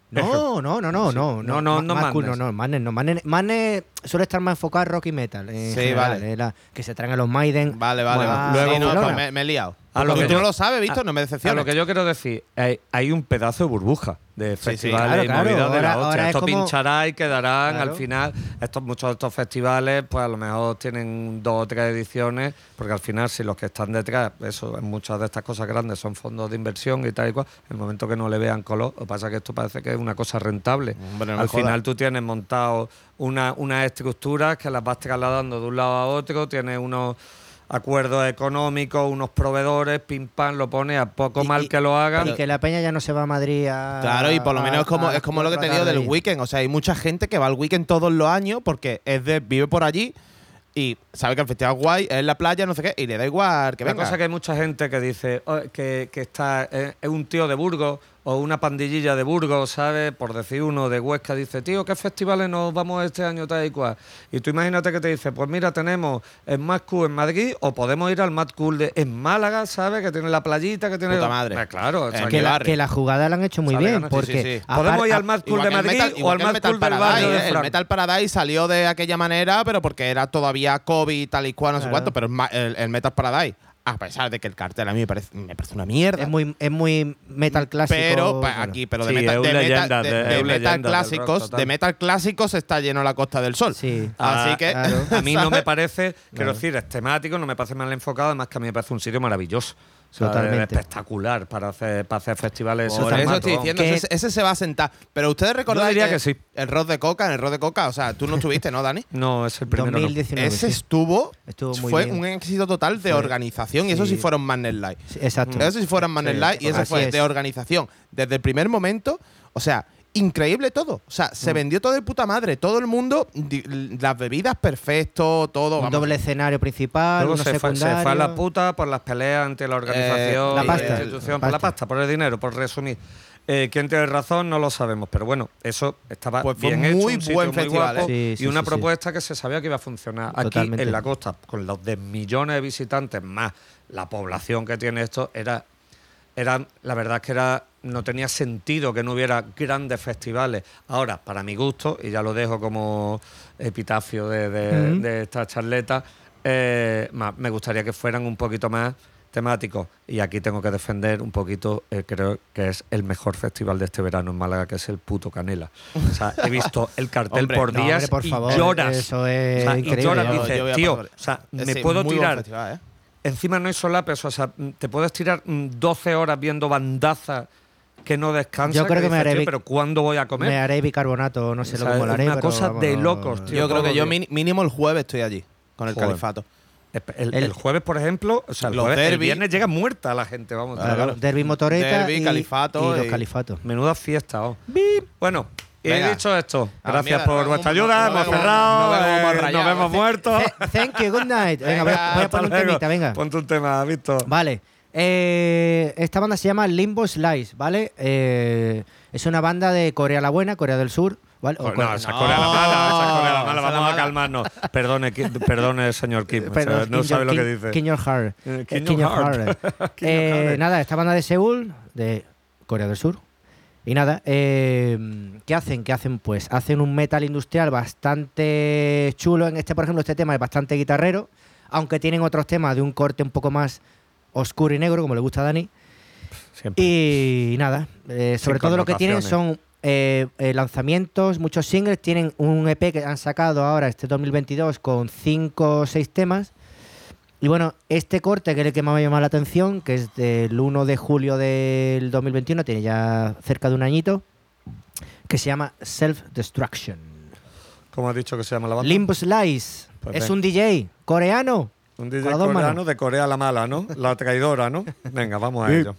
No, no, no, no, no, No, no, no más cool, no, no, Madness no. Madness, Madness suele estar más enfocado en rock y metal. en Sí, general, vale. eh, la- que se traen a los Maiden. Vale, vale. Bueno, vale. luego Sí, no, pues me, me he liado. A lo que tú no lo sabes, Víctor, a- no me A decepciones. lo que yo quiero decir, hay, hay un pedazo de burbuja de sí, festivales claro, y claro. movidas de la hostia. es Esto como- pinchará y quedarán Claro. al final. Estos, muchos de estos festivales, pues a lo mejor tienen dos o tres ediciones, porque al final, si los que están detrás, eso, en muchas de estas cosas grandes son fondos de inversión y tal y cual, en el momento que no le vean color, lo que pasa es que esto parece que es una cosa rentable. Hombre, no me al jodas. final tú tienes montado una, unas estructuras que las vas trasladando de un lado a otro, tienes unos acuerdos económicos, unos proveedores, pim pam, lo pones a poco Y- mal y- que lo hagan. Y que la peña ya no se va a Madrid a. Claro, y por lo a- menos es como, a es como lo que te digo del weekend. O sea, hay mucha gente que va al weekend todos los años porque es de, vive por allí y sabe que el festival es guay, es en la playa, no sé qué, y le da igual que La venga. cosa que hay mucha gente que dice "Oh, que, que está eh, es un tío de Burgos o una pandillilla de Burgos, ¿sabes? Por decir uno de Huesca, dice, tío, ¿qué festivales nos vamos este año tal y cual? Y tú imagínate que te dice, pues mira, tenemos el Mad Cool en Madrid o podemos ir al Mad Cool de, en Málaga, ¿sabes? Que tiene la playita, que tiene... Puta madre. Pues claro, o sea, En Que la, barrio. que la jugada la han hecho muy bien. Porque sí, sí. apar- ¿Podemos ir al Mad Cool de Madrid Metal- o al Mad Metal Cool del Paradise, barrio de. El? Metal Paradise salió de aquella manera, pero porque era todavía COVID y tal y cual, no sé cuánto, pero el, el Metal Paradise, a pesar de que el cartel a mí me parece, me parece una mierda. Es muy, es muy metal clásico. pero pa- aquí, pero de Sí, metal, de metal- metal rock clásicos, de metal clásicos está lleno la Costa del Sol. Sí. Así Ah, que claro. A mí no me parece, quiero Claro. decir, es temático, no me parece mal enfocado, además que a mí me parece un sitio maravilloso. Sea, Totalmente. espectacular para hacer, para hacer festivales. Por ese eso estoy diciendo, ese, ese se va a sentar. Pero ustedes recordáis diría que sí. el rock de coca, en el rock de coca, o sea, tú no estuviste, ¿no, Dani? No, es el primero. no. 2019. Ese sí. estuvo, Estuvo muy fue bien. un éxito total de Fue- organización y eso sí fueron Madness Live. Sí, Exacto. Eso sí fueron Live y eso así fue es. de organización. Desde el primer momento, o sea, increíble todo. O sea, Mm. se vendió todo de puta madre. Todo el mundo, las bebidas perfecto, todo. Un vamos. doble escenario principal, Luego uno se fue, se secundario. fue a la puta por las peleas ante la organización, Eh, la y pasta. la institución, La por la pasta. por el dinero, por resumir. Eh, ¿Quién tiene razón? No lo sabemos, pero bueno, eso estaba Pues fue bien muy hecho, un buen muy festival, guapo ¿eh? Sí, y una sí, sí. propuesta que se sabía que iba a funcionar aquí en la costa, con los de millones de visitantes más la población que tiene esto, era, era la verdad es que era no tenía sentido que no hubiera grandes festivales. Ahora, para mi gusto, y ya lo dejo como epitafio de, de- Ujú. de esta charleta, eh, me gustaría que fueran un poquito más temáticos. Y aquí tengo que defender un poquito, eh, creo que es el mejor festival de este verano en Málaga, que es el puto Canela. O sea, he visto el cartel Hombre, por no, días hombre, por y favor, lloras. eso es O sea, y lloras, Yo- dices, yo tío, o sea, me puedo tirar ¿eh? Encima no hay solapes, o sea, mm, te puedes tirar mm, 12 horas viendo bandazas que no descansas. Yo creo que me haré "Tío, bic- pero ¿cuándo voy a comer? Me haré bicarbonato, no sé O lo es haré. una cosa de locos, tío. Yo creo que yo mínimo el jueves estoy allí con el Joder. califato. El, El- el jueves, por ejemplo, o sea, el, Los jueves- el viernes llega muerta la gente, vamos. Claro, claro. Derby motoreta Derbi, y, califato y los califatos. Menuda fiesta, oh. Bueno, y Venga. dicho esto, gracias por vuestra ayuda, hemos cerrado, nos vemos eh, nos vemos muertos. Th- Thank you, good night. Venga, voy a, Venga, voy a Hasta poner un temita, venga. Ponte un tema, Víctor. Vale. Eh, esta banda se llama Limbo Slice, ¿vale? Eh, es una banda de Corea la Buena, Corea del Sur. ¿vale? O Pues Corea- no, esa Corea la mala, esa Corea la mala, vamos a calmarnos. Perdone, perdone señor Kim, o sea, Perdón, no sabe lo que dice. King Your Heart. Eh, King King Your Your Heart. Heart. King Your Eh, Heart. nada, esta banda de Seúl, de Corea del Sur. Y nada, ¿qué hacen? ¿Qué hacen? Pues hacen un metal industrial bastante chulo. En este, por ejemplo, este tema es bastante guitarrero, aunque tienen otros temas de un corte un poco más oscuro y negro, como le gusta a Dani. Siempre. Y nada, eh, sobre todo lo que tienen son eh, eh, lanzamientos, muchos singles. Tienen un EP que han sacado ahora este 2022 con 5 o 6 temas. Y bueno, este corte que es el que más me ha llamado la atención, que es del 1 de julio del 2021, tiene ya cerca de un añito, que se llama Self Destruction. ¿Cómo has dicho que se llama la banda? Limbo Slice Pues es ven. un DJ coreano. Un DJ coreano manos. de Corea la mala, ¿no? La traidora, ¿no? Venga, vamos a ello.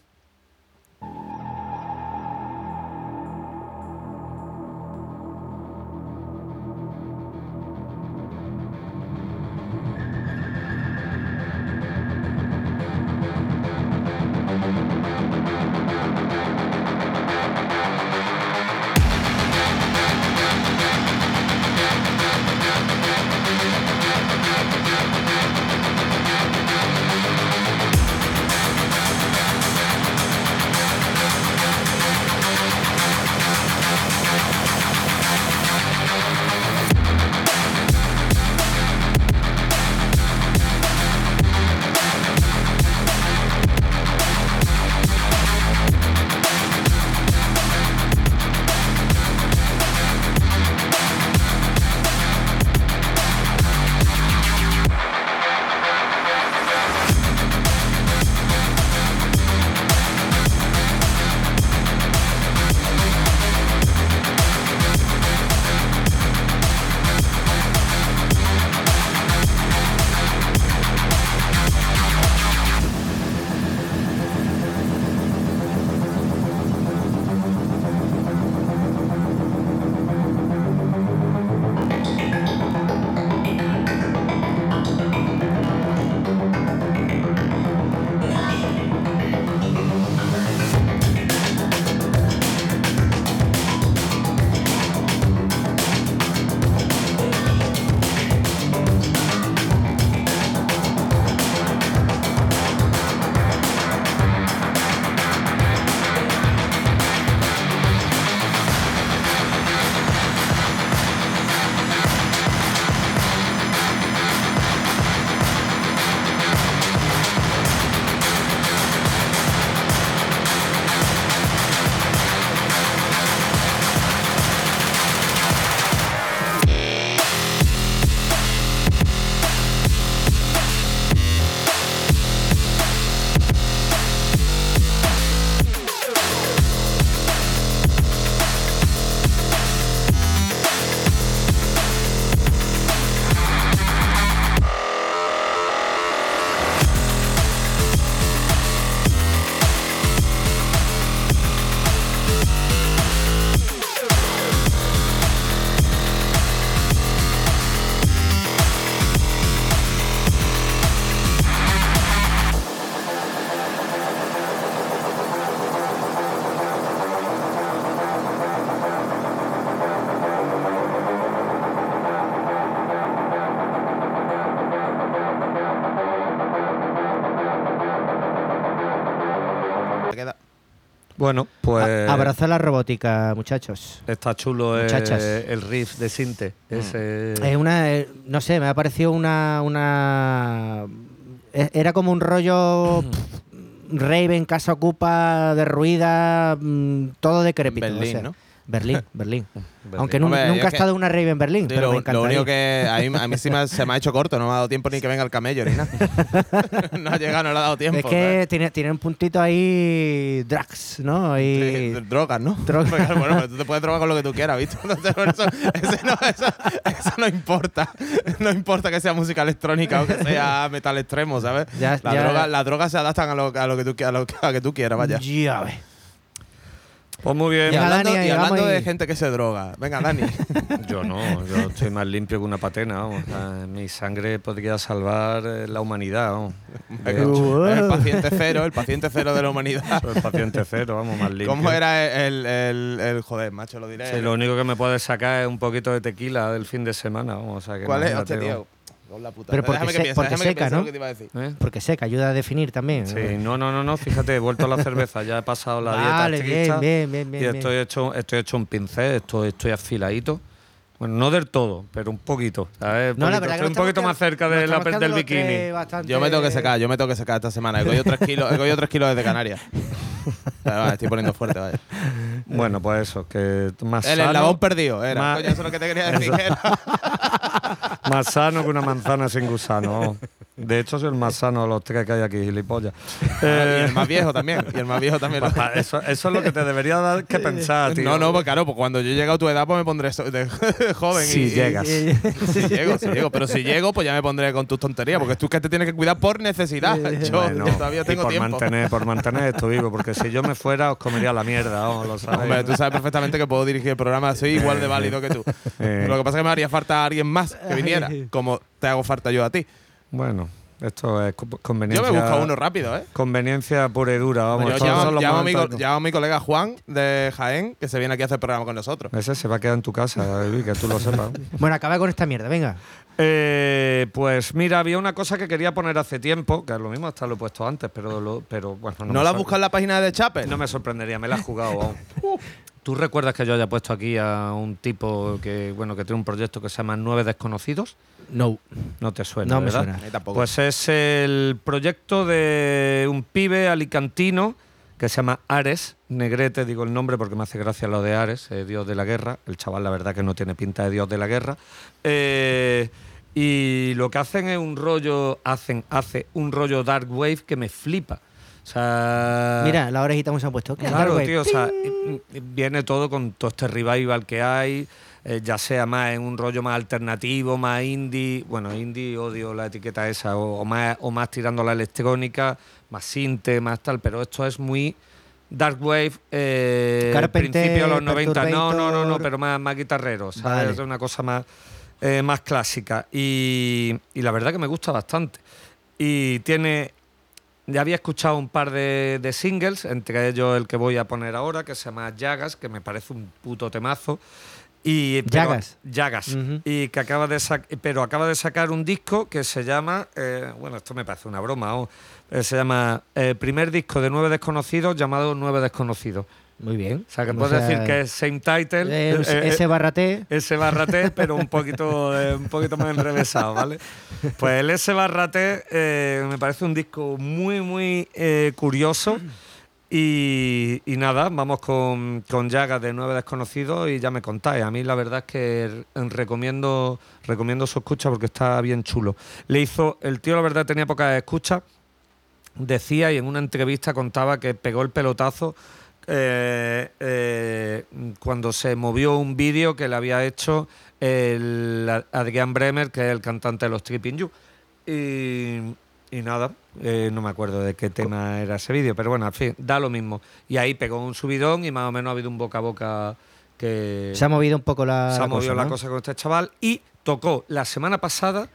Abrazar la robótica, muchachos. Está chulo el, Muchachas. el riff de Sinte. Ese. Es una, eh, no sé, me ha parecido una, una, e- era como un rollo pff, Raven, casa ocupa, derruida, mm, todo decrépito. Berlín, o sea. ¿no? Berlín, Berlín. Berlín. Aunque Hombre, nunca he estado en una Raven en Berlín, pero lo, me lo único que a mí, a mí sí me, se me ha hecho corto, no me ha dado tiempo ni que venga el camello ni nada. no ha llegado, no le ha dado tiempo. es que tiene, tiene un puntito ahí drags, ¿no? Y, Sí, drogas, ¿no? Drogas. Porque, bueno, pero tú te puedes drogar con lo que tú quieras, ¿viste? Entonces, eso, ese no, eso, eso no importa. No importa que sea música electrónica o que sea metal extremo, ¿sabes? Ya- las, ya- drogas, las drogas se adaptan a lo, a lo que tú, a lo, a que tú quieras, vaya. Ya ves. Pues muy bien. Y hablando, Dani, y hablando de gente que se droga. Venga, Dani. Yo no, yo estoy más limpio que una patena, vamos. Mi sangre podría salvar eh, la humanidad, vamos. El paciente cero, el paciente cero de la humanidad. el paciente cero, vamos, más limpio. ¿Cómo era el, el, el- joder, macho, lo diré? Sí, lo único que me puede sacar es un poquito de tequila del fin de semana, vamos. O sea, que ¿Cuál es? Hostia, tío. Con la puta. Pero porque déjame se- que piense, porque déjame que seca, piense ¿no? lo que te iba a decir. ¿Eh? Porque seca, ayuda a definir también. Sí, no, no, no, no, fíjate, he vuelto a la cerveza, ya he pasado la Vale, dieta bien, bien, bien, bien, y estoy hecho, estoy hecho un pincel, estoy, estoy afiladito. Bueno, no del todo, pero un poquito, ¿sabes? No, Poquito, la verdad que estoy un poquito más cerca de la, del bikini. tres bastante- Yo me tengo que secar, yo me tengo que secar esta semana. He cogido 3 kilos, he cogido 3 kilos desde Canarias. Vale, estoy poniendo fuerte, vaya. Bueno, pues eso, que más El sano, eslabón perdido, era. más- Coño, eso es lo que te quería decir. Más sano que una manzana sin gusano. De hecho, soy el más sano de los tres que hay aquí, gilipollas. y Eh, el más viejo también. Y el más viejo también. eso, eso es lo que te debería dar que pensar, tío. No, no, pues claro, pues cuando yo llegue a tu edad, pues me pondré so- de joven. Si y- y- llegas. Si llego, si llego. Pero si llego, pues ya me pondré con tus tonterías. Porque tú que te tienes que cuidar por necesidad. Yo, Bueno, yo todavía y tengo por tiempo. Mantener, por mantener esto vivo, porque si yo me fuera os comería la mierda, vamos, lo sabéis. Hombre, tú sabes perfectamente que puedo dirigir el programa, soy igual de válido que tú. Eh. Lo que pasa es que me haría falta alguien más que viniera, como te hago falta yo a ti. Bueno, esto es co- Yo conveniencia. me busco uno rápido, ¿eh? Conveniencia pura y dura, vamos. Yo llamo, a mi, momentos- co- llamo a mi colega Juan de Jaén, que se viene aquí a hacer programa con nosotros. Ese se va a quedar en tu casa, David, que tú lo sepas. Bueno, acaba con esta mierda, venga. Eh, pues mira, había una cosa que quería poner hace tiempo, que es lo mismo hasta lo he puesto antes, pero, lo- pero bueno. ¿No, me la has buscado en la página de Chapel? No me sorprendería, me la he jugado. vamos. ¿Tú recuerdas que yo haya puesto aquí a un tipo que, bueno, que tiene un proyecto que se llama Nueve Desconocidos? No. No te suena, No me ¿verdad? suena. Tampoco. Pues es el proyecto de un pibe alicantino que se llama Ares, Negrete, digo el nombre porque me hace gracia lo de Ares, eh, dios de la guerra. El chaval, la verdad, que no tiene pinta de dios de la guerra. Eh, y lo que hacen es un rollo, hacen, hace un rollo dark wave que me flipa. O sea, Mira, la orejita se han puesto. Claro, tío, o sea, y- y viene todo con todo este revival que hay, eh, ya sea más en un rollo más alternativo, más indie, bueno, indie odio la etiqueta esa, o, o más, o más tirando a la electrónica, más sinte, más tal, pero esto es muy dark wave, eh, Carpenter, principio de los 90, no, no, no, no, pero más, más guitarrero, ¿sabes? Vale. Es una cosa más, eh, más clásica y, y la verdad que me gusta bastante. Y tiene ya había escuchado un par de, de singles, entre ellos el que voy a poner ahora, que se llama Llagas, que me parece un puto temazo. Y, pero- Llagas. Llagas. Y que acaba de pero acaba de sacar un disco que se llama, eh, bueno, esto me parece una broma, oh, eh, se llama eh, primer disco de Nueve Desconocidos llamado Nueve Desconocidos. Muy bien. O sea, que O puedes sea, decir que es same title. eh, eh, eh, ese barra T. ese pero un poquito, eh, un poquito más enrevesado, ¿vale? Pues el ese barrate eh, me parece un disco muy, muy eh, curioso. Y, y nada, vamos con, con Llagas de Nueve Desconocidos y ya me contáis. A mí la verdad es que recomiendo, recomiendo su escucha porque está bien chulo. Le hizo, el tío la verdad tenía pocas escuchas, decía y en una entrevista contaba que pegó el pelotazo eh, eh, cuando se movió un vídeo que le había hecho el Adrián Bremer, que es el cantante de los Tripping You. Y, y nada, eh, no me acuerdo de qué tema era ese vídeo, pero bueno, al fin, da lo mismo. Y ahí pegó un subidón y más o menos ha habido un boca a boca que Se ha movido un poco la. se ha la movido cosa, la cosa con este chaval y tocó la semana pasada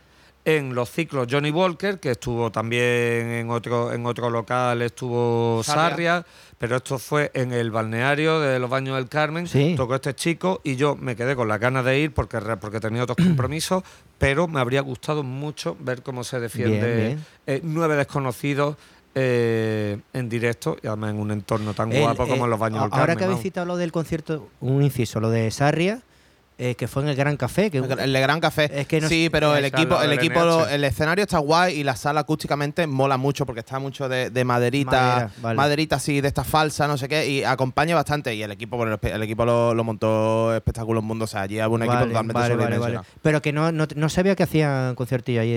en los ciclos Johnny Walker, que estuvo también en otro, en otro local, estuvo Sarria. Sarria, pero esto fue en el balneario de los Baños del Carmen, Sí. tocó este chico y yo me quedé con las ganas de ir porque, porque tenía otros compromisos, pero me habría gustado mucho ver cómo se defiende Bien, bien. eh, nueve desconocidos eh, en directo y además en un entorno tan El, guapo como eh, en los baños del Ahora Carmen, que habéis citado lo del concierto, un inciso, lo de Sarria, eh, que fue en el Gran Café. Que, El Gran Café. Es que no sí, pero el equipo, el equipo, el escenario está guay y la sala acústicamente mola mucho porque está mucho de, de maderita, Madera, vale. maderita así de esta falsa, no sé qué, y acompaña bastante. Y el equipo, bueno, el, equipo lo, lo montó espectáculos mundo, o sea, allí había un equipo Vale, totalmente vale, vale, sobredimensionado. vale. Pero que no, no, no sabía que hacían conciertillo ahí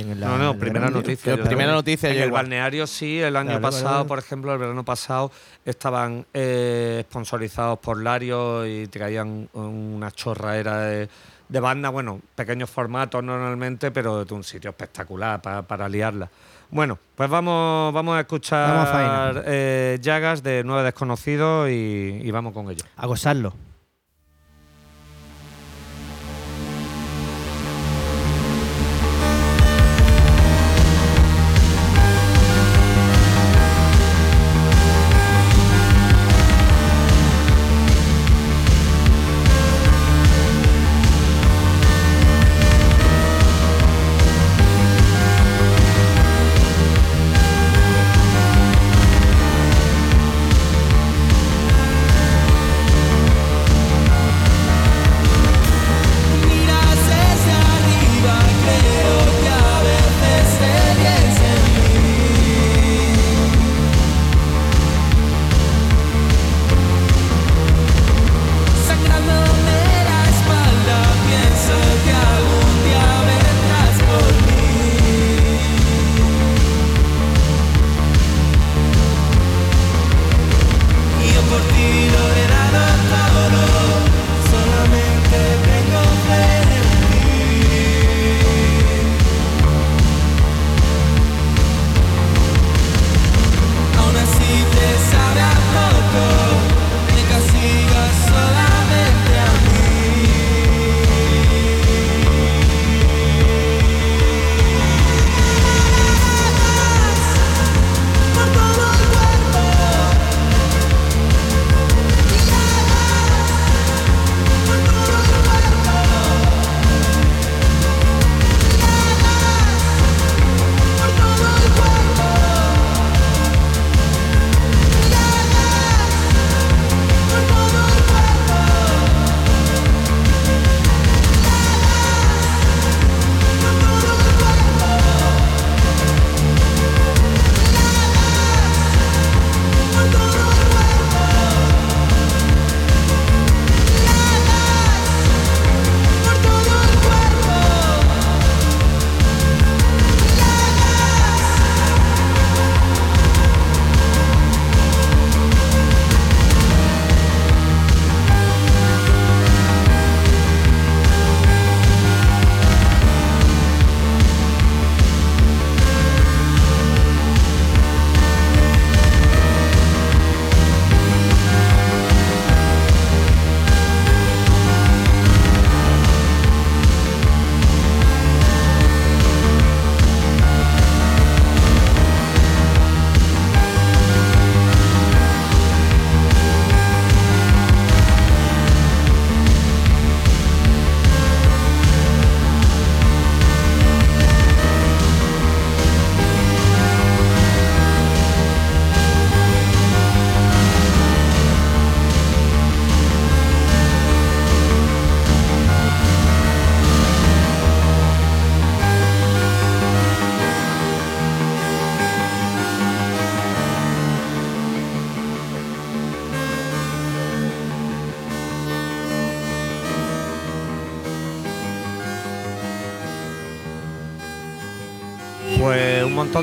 en la. No, no, en la primera Gran- noticia. Primera noticia, En el balneario sí, el año pasado, vale. por ejemplo, el verano pasado, estaban eh, sponsorizados por Lario y traían una chorraera de, de banda, bueno, pequeños formatos normalmente, pero de un sitio espectacular pa- para liarla. Bueno, pues vamos, vamos a Vamos a escuchar eh, Llagas de Nueve Desconocidos y, y vamos con ello. A gozarlo.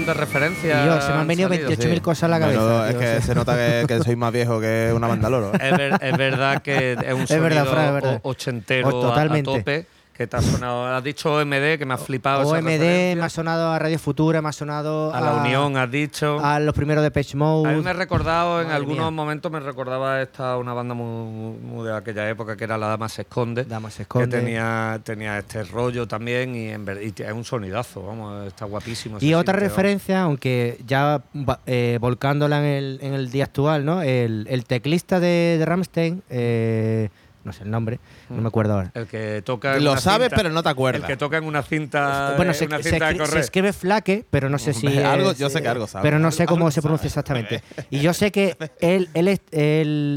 De referencias. Y yo, se me han venido salido. 28.000 Sí. cosas a la cabeza. Bueno, es que se nota que, que soy más viejo que una banda loro. ¿eh? Es, ver- es verdad que es un Es sonido verdad, Fran, es verdad. o- ochentero O- a- totalmente. A, tope. Que te ha sonado. Has dicho OMD, que me ha flipado. OMD, me ha sonado a Radio Futura, me ha sonado A la Unión, has dicho. a los primeros de Page Mode. A mí me he recordado, en algunos mía. momentos me recordaba esta una banda muy, muy de aquella época que era La Dama se esconde. Dama se Que esconde. tenía, tenía este rollo también y, en ver- y es un sonidazo, vamos, está guapísimo. Y otra vamos. referencia, aunque ya eh, volcándola en el, en el día actual, ¿no? El, el teclista de, de Rammstein, eh, no sé el nombre, no me acuerdo ahora. El que toca. en Lo sabes, cinta- pero no te acuerdas. El que toca en una cinta. bueno, se, una se cinta de se escribe flaque, pero no sé si. Algo- es, yo sé que algo sabe. Pero no sé Algo cómo se sabe. pronuncia exactamente. Y yo sé que él, él,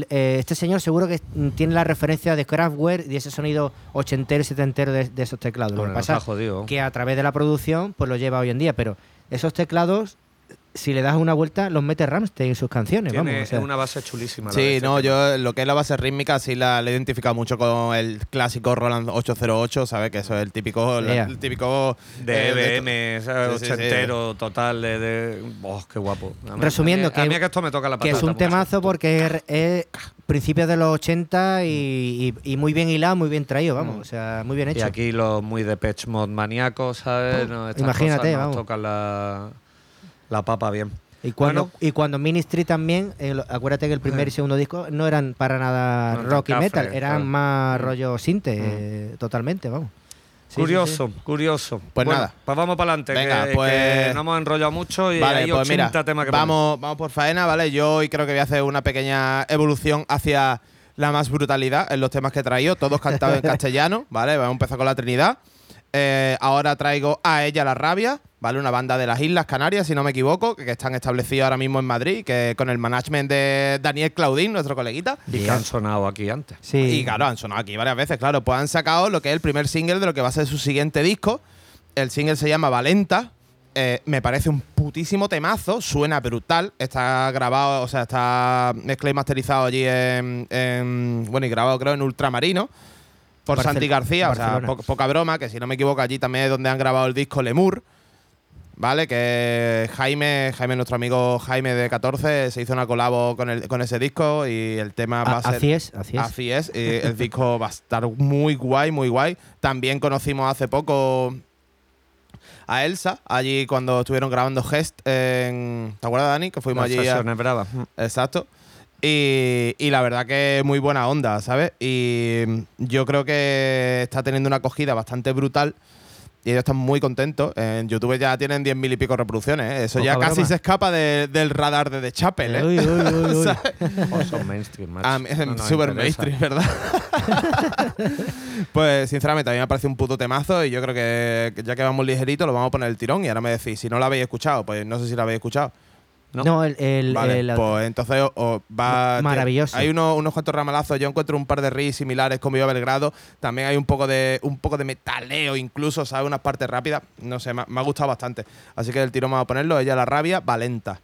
eh, este señor seguro que mm, tiene la referencia de Kraftwerk y ese sonido ochentero y setentero de, de esos teclados. Lo que pasa que a través de la producción pues lo lleva hoy en día, pero esos teclados, si le das una vuelta, los mete Ramstein en sus canciones. Tiene vamos, o sea. una base chulísima. la Sí, no, yo lo que es la base rítmica sí la, la he identificado mucho con el clásico Roland 808, ¿sabes? Que eso es el típico, la- Yeah. el típico De eh, EBM, ¿sabes? Sí, sí, sí. ochentero, total, de, de- Oh, qué guapo. A mí- Resumiendo, a mí, que- a mí que esto me toca la que es un mucho. temazo porque es, es principios de los 80 y, y- y muy bien hilado, muy bien traído, vamos, o sea, muy bien Y hecho. aquí los muy de Pitch Mod maníacos, ¿sabes? No, imagínate, cosas nos vamos. tocan la, la papa bien. Y cuando, Bueno. y cuando Ministry también, eh, acuérdate que el primer y segundo disco no eran para nada No rock y metal, eran claro. más Mm. rollo sinte, eh, totalmente, vamos. Sí, sí, curioso, curioso. Pues Bueno, nada. Pues vamos para adelante. Venga, que, pues- que no hemos enrollado mucho y Vale, hay pues 80 mira, temas que vamos, vamos por faena, ¿vale? Yo hoy creo que voy a hacer una pequeña evolución hacia la más brutalidad en los temas que he traído, todos cantados en castellano, ¿vale? Vamos a empezar con la Trinidad. Eh, ahora traigo a ella la rabia, ¿vale? Una banda de las Islas Canarias, si no me equivoco, que, que están establecidos ahora mismo en Madrid, que con el management de Daniel Claudín, nuestro coleguita. Y que han sonado aquí antes. Sí. Y claro, han sonado aquí varias veces, claro. Pues han sacado lo que es el primer single de lo que va a ser su siguiente disco. El single se llama Valenta. Eh, me parece un putísimo temazo, suena brutal. Está grabado, o sea, está mezclado y masterizado allí en, en- Bueno, y grabado creo en Ultramarino. Por Barcel- Santi García, o sea, po- poca broma, que si no me equivoco, allí también es donde han grabado el disco Lemur. ¿Vale? Que Jaime, Jaime, nuestro amigo Jaime de 14, se hizo una colabo con, el, con ese disco y el tema va A- ser. así es, así es. Así es, y el disco va a estar muy guay, muy guay. También conocimos hace poco a Elsa, allí cuando estuvieron grabando Gest en... ¿Te acuerdas, Dani? Que fuimos Las allí. a- bravas. Exacto. Y, y la verdad que muy buena onda, ¿sabes? Y yo creo que está teniendo una acogida bastante brutal. Y ellos están muy contentos. En YouTube ya tienen 10.000 y pico reproducciones. ¿eh? Eso ya casi se escapa de- del radar de The Chapel. ¿eh? Uy, uy, uy, uy. Oh, son mainstream, macho. Ah, es No nos super mainstream, ¿verdad? pues sinceramente a mí me parece un puto temazo y yo creo que que ya que vamos ligerito lo vamos a poner el tirón y ahora me decís, si no lo habéis escuchado, pues no sé si lo habéis escuchado. No. No, el, el- vale, el- pues entonces o- o va... Maravilloso. Hay unos, unos cuantos ramalazos, yo encuentro un par de riffs similares con Viva Belgrado, también hay un poco de un poco de metaleo incluso, ¿sabes? Unas partes rápidas, no sé, me, ha- me ha gustado bastante. Así que el tirón vamos a ponerlo, ella la rabia, Valenta.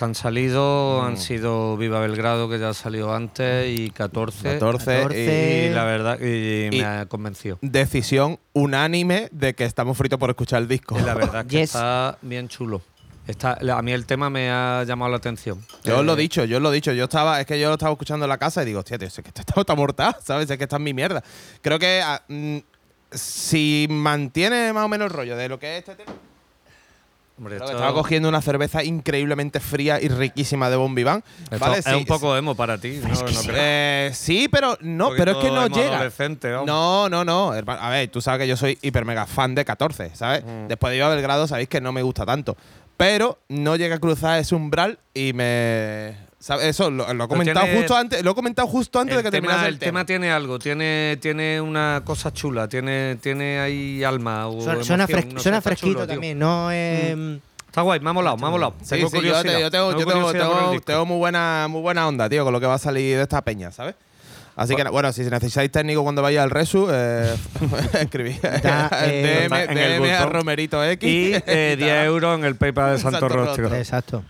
Que han salido han sido Viva Belgrado, que ya salió antes, y 14. 14, 14. Y la verdad, y, Y- me ha convencido. Decisión unánime de que estamos fritos por escuchar el disco. Y la verdad que Yes. está bien chulo. Está, a mí el tema me ha llamado la atención. Yo os lo he Eh, dicho, yo os lo he dicho. Yo estaba, es que yo lo estaba escuchando en la casa y digo, hostia, tío, es que esto está, está mortal, ¿sabes? Es que esta es mi mierda. Creo que ah, mm, si mantiene más o menos el rollo de lo que es este tema. Hombre, esto- estaba cogiendo una cerveza increíblemente fría y riquísima de Bon Vivant. es Sí, un poco emo para ti. ¿no? ¿No crees? Eh, sí, pero no, pero es que no llega. No, no, no. A ver, tú sabes que yo soy hiper mega fan de 14, ¿sabes? Mm. Después de ir a Belgrado sabéis que no me gusta tanto. Pero no llega a cruzar ese umbral y me. ¿Sabes? Eso lo, lo he comentado tiene- justo antes. Lo he comentado justo antes de que tema, terminase el tema tiene algo, tiene, tiene una cosa chula, tiene, tiene ahí alma. o Suena, suena emoción, fres- no suena fresquito chulo, tío. también, no es. Está guay, me ha molado, me ha molado. Sí, Tengo sí, yo, te- yo tengo, yo tengo- el tengo- tengo muy buena, muy buena onda, tío, con lo que va a salir de esta peña, ¿sabes? Así que, bueno, si necesitáis técnico cuando vaya al Resu, eh, escribí. Da, eh, DM, en el DM a. Romerito X. Y eh, 10 tal. euros en el PayPal de Santo, Santo Rostro. Rostro. Exacto.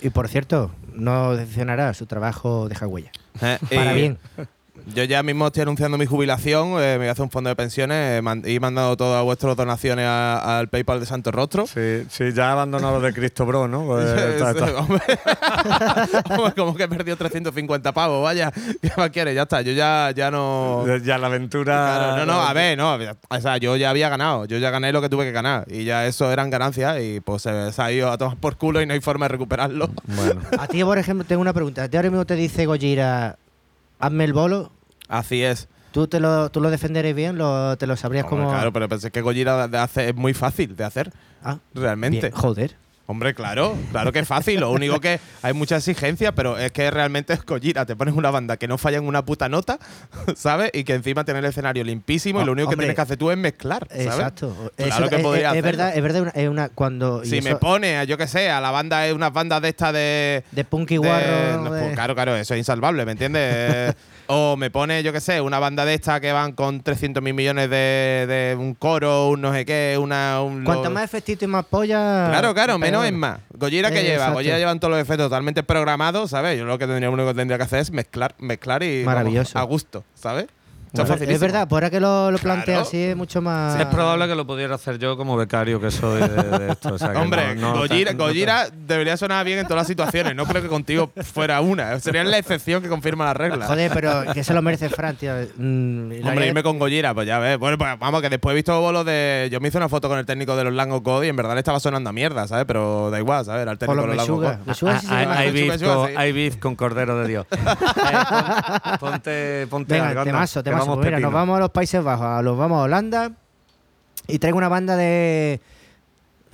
Y por cierto, no decepcionará, su trabajo deja huella. Eh, Para y bien. Yo ya mismo estoy anunciando mi jubilación, eh, me voy a hacer un fondo de pensiones eh, man- y he mandado todas vuestras donaciones a- al PayPal de Santo Rostro. Sí, sí, ya abandonado lo de Cristo Bro, ¿no? Pues, está- está. Hombre, Hombre, como que he perdido 350 pavos, vaya. ¿Qué más quieres? Ya está, yo ya, ya no. Ya la aventura. Claro, no, no, a ver, no. O sea, yo ya había ganado. Yo ya gané lo que tuve que ganar. Y ya eso eran ganancias y pues se, se ha ido a tomar por culo y no hay forma de recuperarlo. Bueno. A ti, por ejemplo, tengo una pregunta. ¿Te ahora mismo te dice Gojira, hazme el bolo? Así es. ¿Tú, te lo, tú lo bien? Lo, ¿Te lo sabrías como.? Claro, pero pensé que Gojira de hace, es muy fácil de hacer. Ah, Realmente. bien, Joder. Hombre, claro, claro que es fácil. Lo único que hay mucha exigencia, pero es que realmente es Gojira. Te pones una banda que no falla en una puta nota, ¿sabes? Y que encima tiene el escenario limpísimo y lo único que tienes que hacer tú es mezclar, ¿sabes? Exacto. Claro Eso- que es- podría es, hacerlo. verdad, es verdad, una, es una cuando. Si me pone, a, yo qué sé, a la banda, es unas bandas de estas de. De punk y de- guarro. no, de- pues claro, claro, eso es insalvable, ¿me entiendes? Eh, o me pone, yo qué sé, una banda de estas que van con 300 mil millones de, de un coro, un no sé qué, una. Un, Cuanto lo- más efectito y más polla. Claro, claro, menos es más. Gojira que Eh, lleva, exacto. Gojira llevan todos los efectos totalmente programados, ¿sabes? Yo lo que tendría, único que tendría que hacer es mezclar, mezclar y Maravilloso. vamos, a gusto, ¿sabes? Es ver- verdad, por ahora que lo, lo plantea Claro. así es mucho más. Es probable que lo pudiera hacer yo como becario que soy de, de esto. o sea que Hombre, no- no- Gojira, no- Gojira debería sonar bien en todas las situaciones. No creo que contigo fuera una. Sería la excepción que confirma la regla. Joder, pero que se lo merece Fran, tío. Mm, Hombre, irme con Gojira, pues ya ves. Bueno, pues vamos, que después he visto bolos de. Yo me hice una foto con el técnico de los Lango Code y en verdad le estaba sonando a mierda, ¿sabes? Pero da igual, ¿sabes? Por técnico de los Lango. Code. Ah, hay, beef con, sí. hay beef con Cordero de Dios. Eh, pon- ponte, ponte Venga, temazo. vamos Pues mira, nos vamos a los Países Bajos, a los vamos a Holanda y traigo una banda de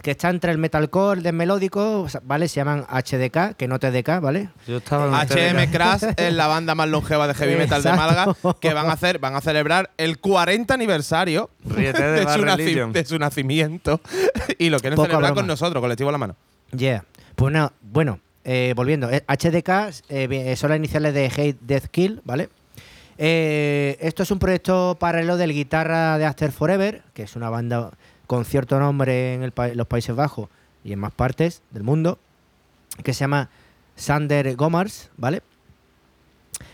que está entre el metalcore, el melódico, ¿vale? Se llaman HDK, que no TDK, ¿vale? Yo estaba en HM Crash es la banda más longeva de heavy metal de. Málaga que van a hacer, van a celebrar el 40 aniversario de su, naci- Religion. de su nacimiento y lo quieren Poca celebrar broma. con nosotros, colectivo a la mano. Yeah. Pues no, bueno, eh, volviendo, eh, HDK eh, bien, son las iniciales de Hate Death Kill, ¿vale? Eh, esto es un proyecto paralelo del guitarra de After Forever, que es una banda con cierto nombre en el pa- los Países Bajos y en más partes del mundo, que se llama Sander Gomars, ¿vale?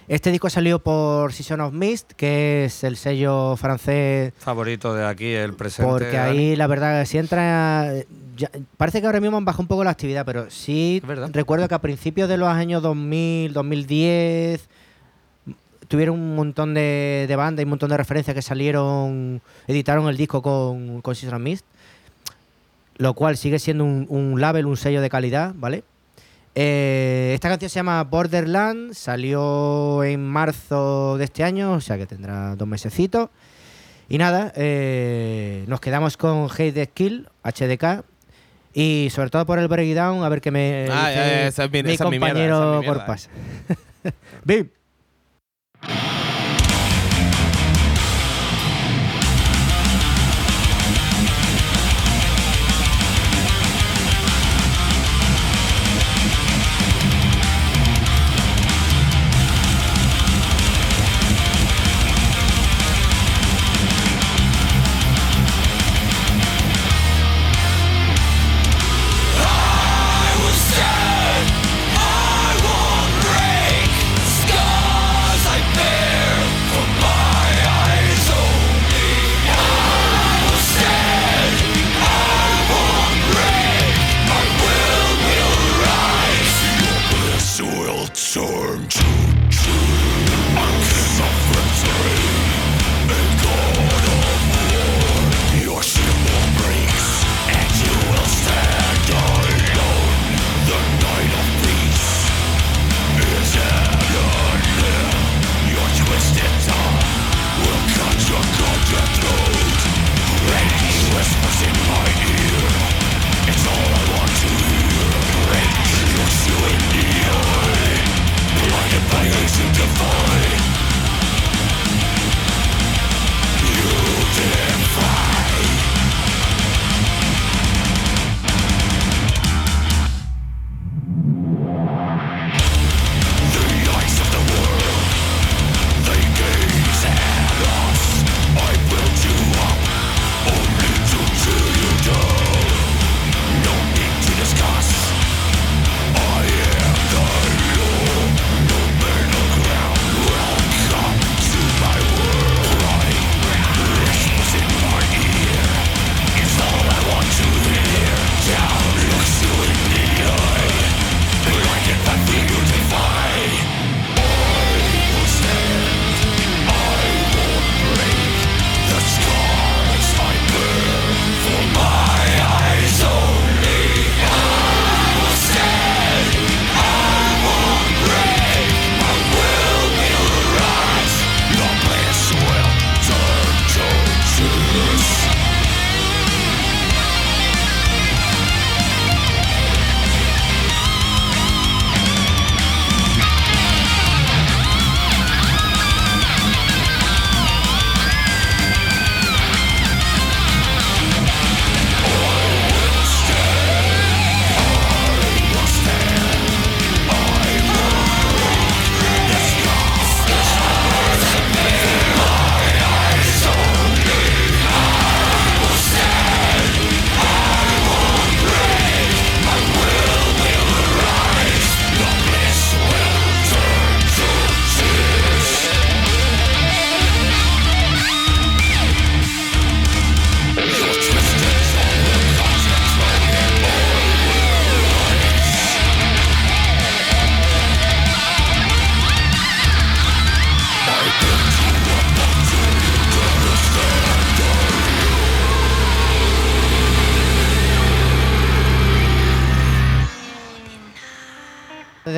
Este disco salió por Season of Mist, que es el sello francés Favorito de aquí, el presente. porque Dani. ahí, la verdad, si entra. ya- parece que ahora mismo han bajado un poco la actividad, pero sí recuerdo que a principios de los años 2000, 2010, tuvieron un montón de, de bandas y un montón de referencias que salieron, editaron el disco con, con Season Mist, lo cual sigue siendo un, un label, un sello de calidad, ¿vale? Eh, esta canción se llama Borderland, salió en marzo de este año, o sea que tendrá dos mesecitos. Y nada, eh, nos quedamos con Hate the Kill, HDK, y sobre todo por el breakdown, a ver qué me Ah, dice es mi- mi compañero mi mierda, Corpas. Bim. I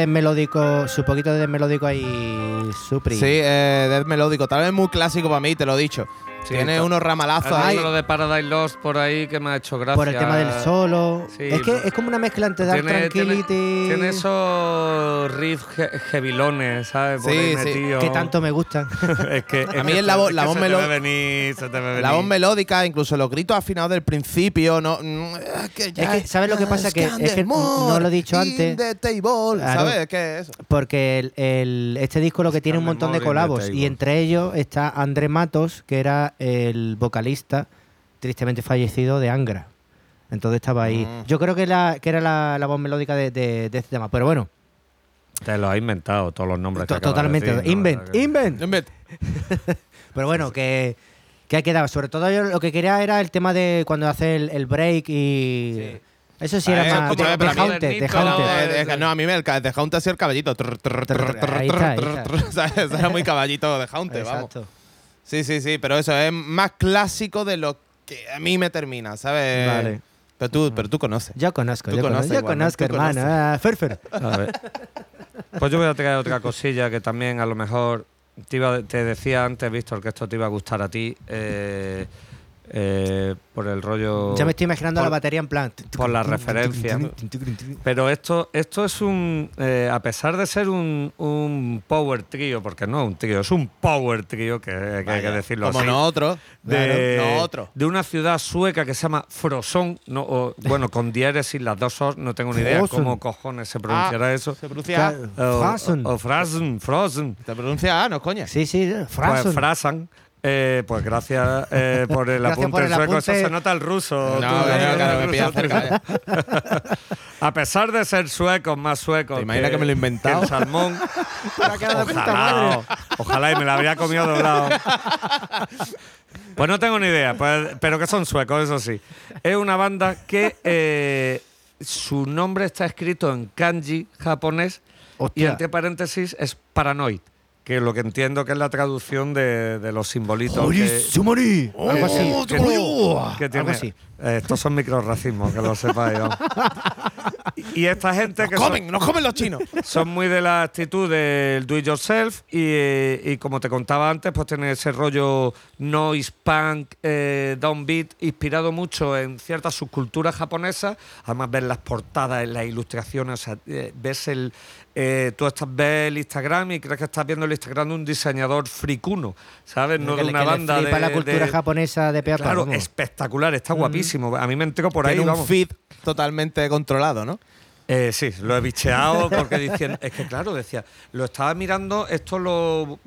melódico, su poquito de death melódico ahí supri. Sí, eh, death melódico. Tal vez muy clásico para mí, te lo he dicho. Sí, Tiene unos ramalazos ahí. lo de Paradise Lost por ahí que me ha hecho gracia. por el tema del solo. Sí, es que es como una mezcla entre Dark Tiene, Tranquility. tiene esos riffs heavilones, ¿sabes? Por Sí, ahí sí. metido. que tanto me gustan. es que, es A mí es la voz- es la voz se te melo- ve venir, se te ve venir. La voz melódica, incluso los gritos afinados del principio, no. mm, es que, ya Es que, ¿sabes lo que pasa? Que- es que no lo he dicho antes. the table, Claro. ¿Sabes? Es eso. Porque el, el- este disco lo que tiene un Stand montón de colabos y entre ellos está André Matos, que era el vocalista tristemente fallecido de Angra. Entonces estaba ahí. Mm. Yo creo que, la, que era la, la voz melódica de, de- de este tema. Pero bueno, Te lo has inventado, todos los nombres. que to- acabas de totalmente. decir, ¿no? invent, que- invent. Pero bueno, que, que ha quedado. Sobre todo yo lo que quería era el tema de cuando hace el, el break y... Eso sí Ah, era eso, más de, Haunted, no, a mí me el de Haunted hacía el caballito. Era muy caballito de Haunted, vamos. Exacto. Sí, sí, sí, pero eso es más clásico de lo que a mí me termina, ¿sabes? Vale. Pero tú, pero tú conoces. Yo conozco, Tú yo conoces conozco, conozco, tú hermano. conoces. Ah, Ferfer. A ver. Pues yo voy a traer otra cosilla que también a lo mejor te, iba- te decía antes, Víctor, que esto te iba a gustar a ti. eh, eh, por el rollo. Ya me estoy imaginando por- la batería en plan. por la referencia. Pero esto, esto es un. eh, a pesar de ser un, un power trío, porque no es un trío, es un power trío, que, que hay que decirlo Como así. nosotros. de, Claro, nosotros. de una ciudad sueca que se llama Frosón, no, o, bueno, con diéresis las dos os, no tengo ni idea Frozen. cómo cojones se pronunciará Ah, eso. Se pronuncia. O, Frasen. o Frasen, Frozen. Se pronuncia A, no coña. Sí, sí, Pues Frasen. Eh, pues gracias eh, por el Gracias apunte por en el sueco. Eso se nota el ruso. No, tú, eh, claro, me el pilla ruso, cerca. tú. ya. A pesar de ser suecos, más suecos. ¿Te imaginas que me lo he inventado? El salmón. Ojalá, ojalá y me la habría comido doblado. Pues no tengo ni idea, pues- pero que son suecos, eso sí. Es una banda que eh, su nombre está escrito en kanji japonés y entre paréntesis es paranoid, que lo que entiendo que es la traducción de, de los simbolitos. que- Sumari. Algo así. Que- que tiene- Algo así. Eh, estos son microracismos, que lo sepáis. y esta gente que Nos son- comen, nos comen los chinos. son muy de la actitud del do it yourself y, eh, y como te contaba antes, pues tiene ese rollo noise punk, eh, downbeat, inspirado mucho en ciertas subculturas japonesas. Además, ves las portadas, en las ilustraciones, o sea, eh, ves el. eh, tú estás ves el Instagram y crees que estás viendo el Instagram de un diseñador fricuno, ¿sabes? No que de le- una que le banda flipa de, la cultura de- japonesa de peapa. Claro, espectacular, está guapísimo. A mí me entró por ahí, Tiene un vamos. feed totalmente controlado, ¿no? Eh, sí, lo he bicheado porque dicen, es que claro, decía, lo estaba mirando, esto lo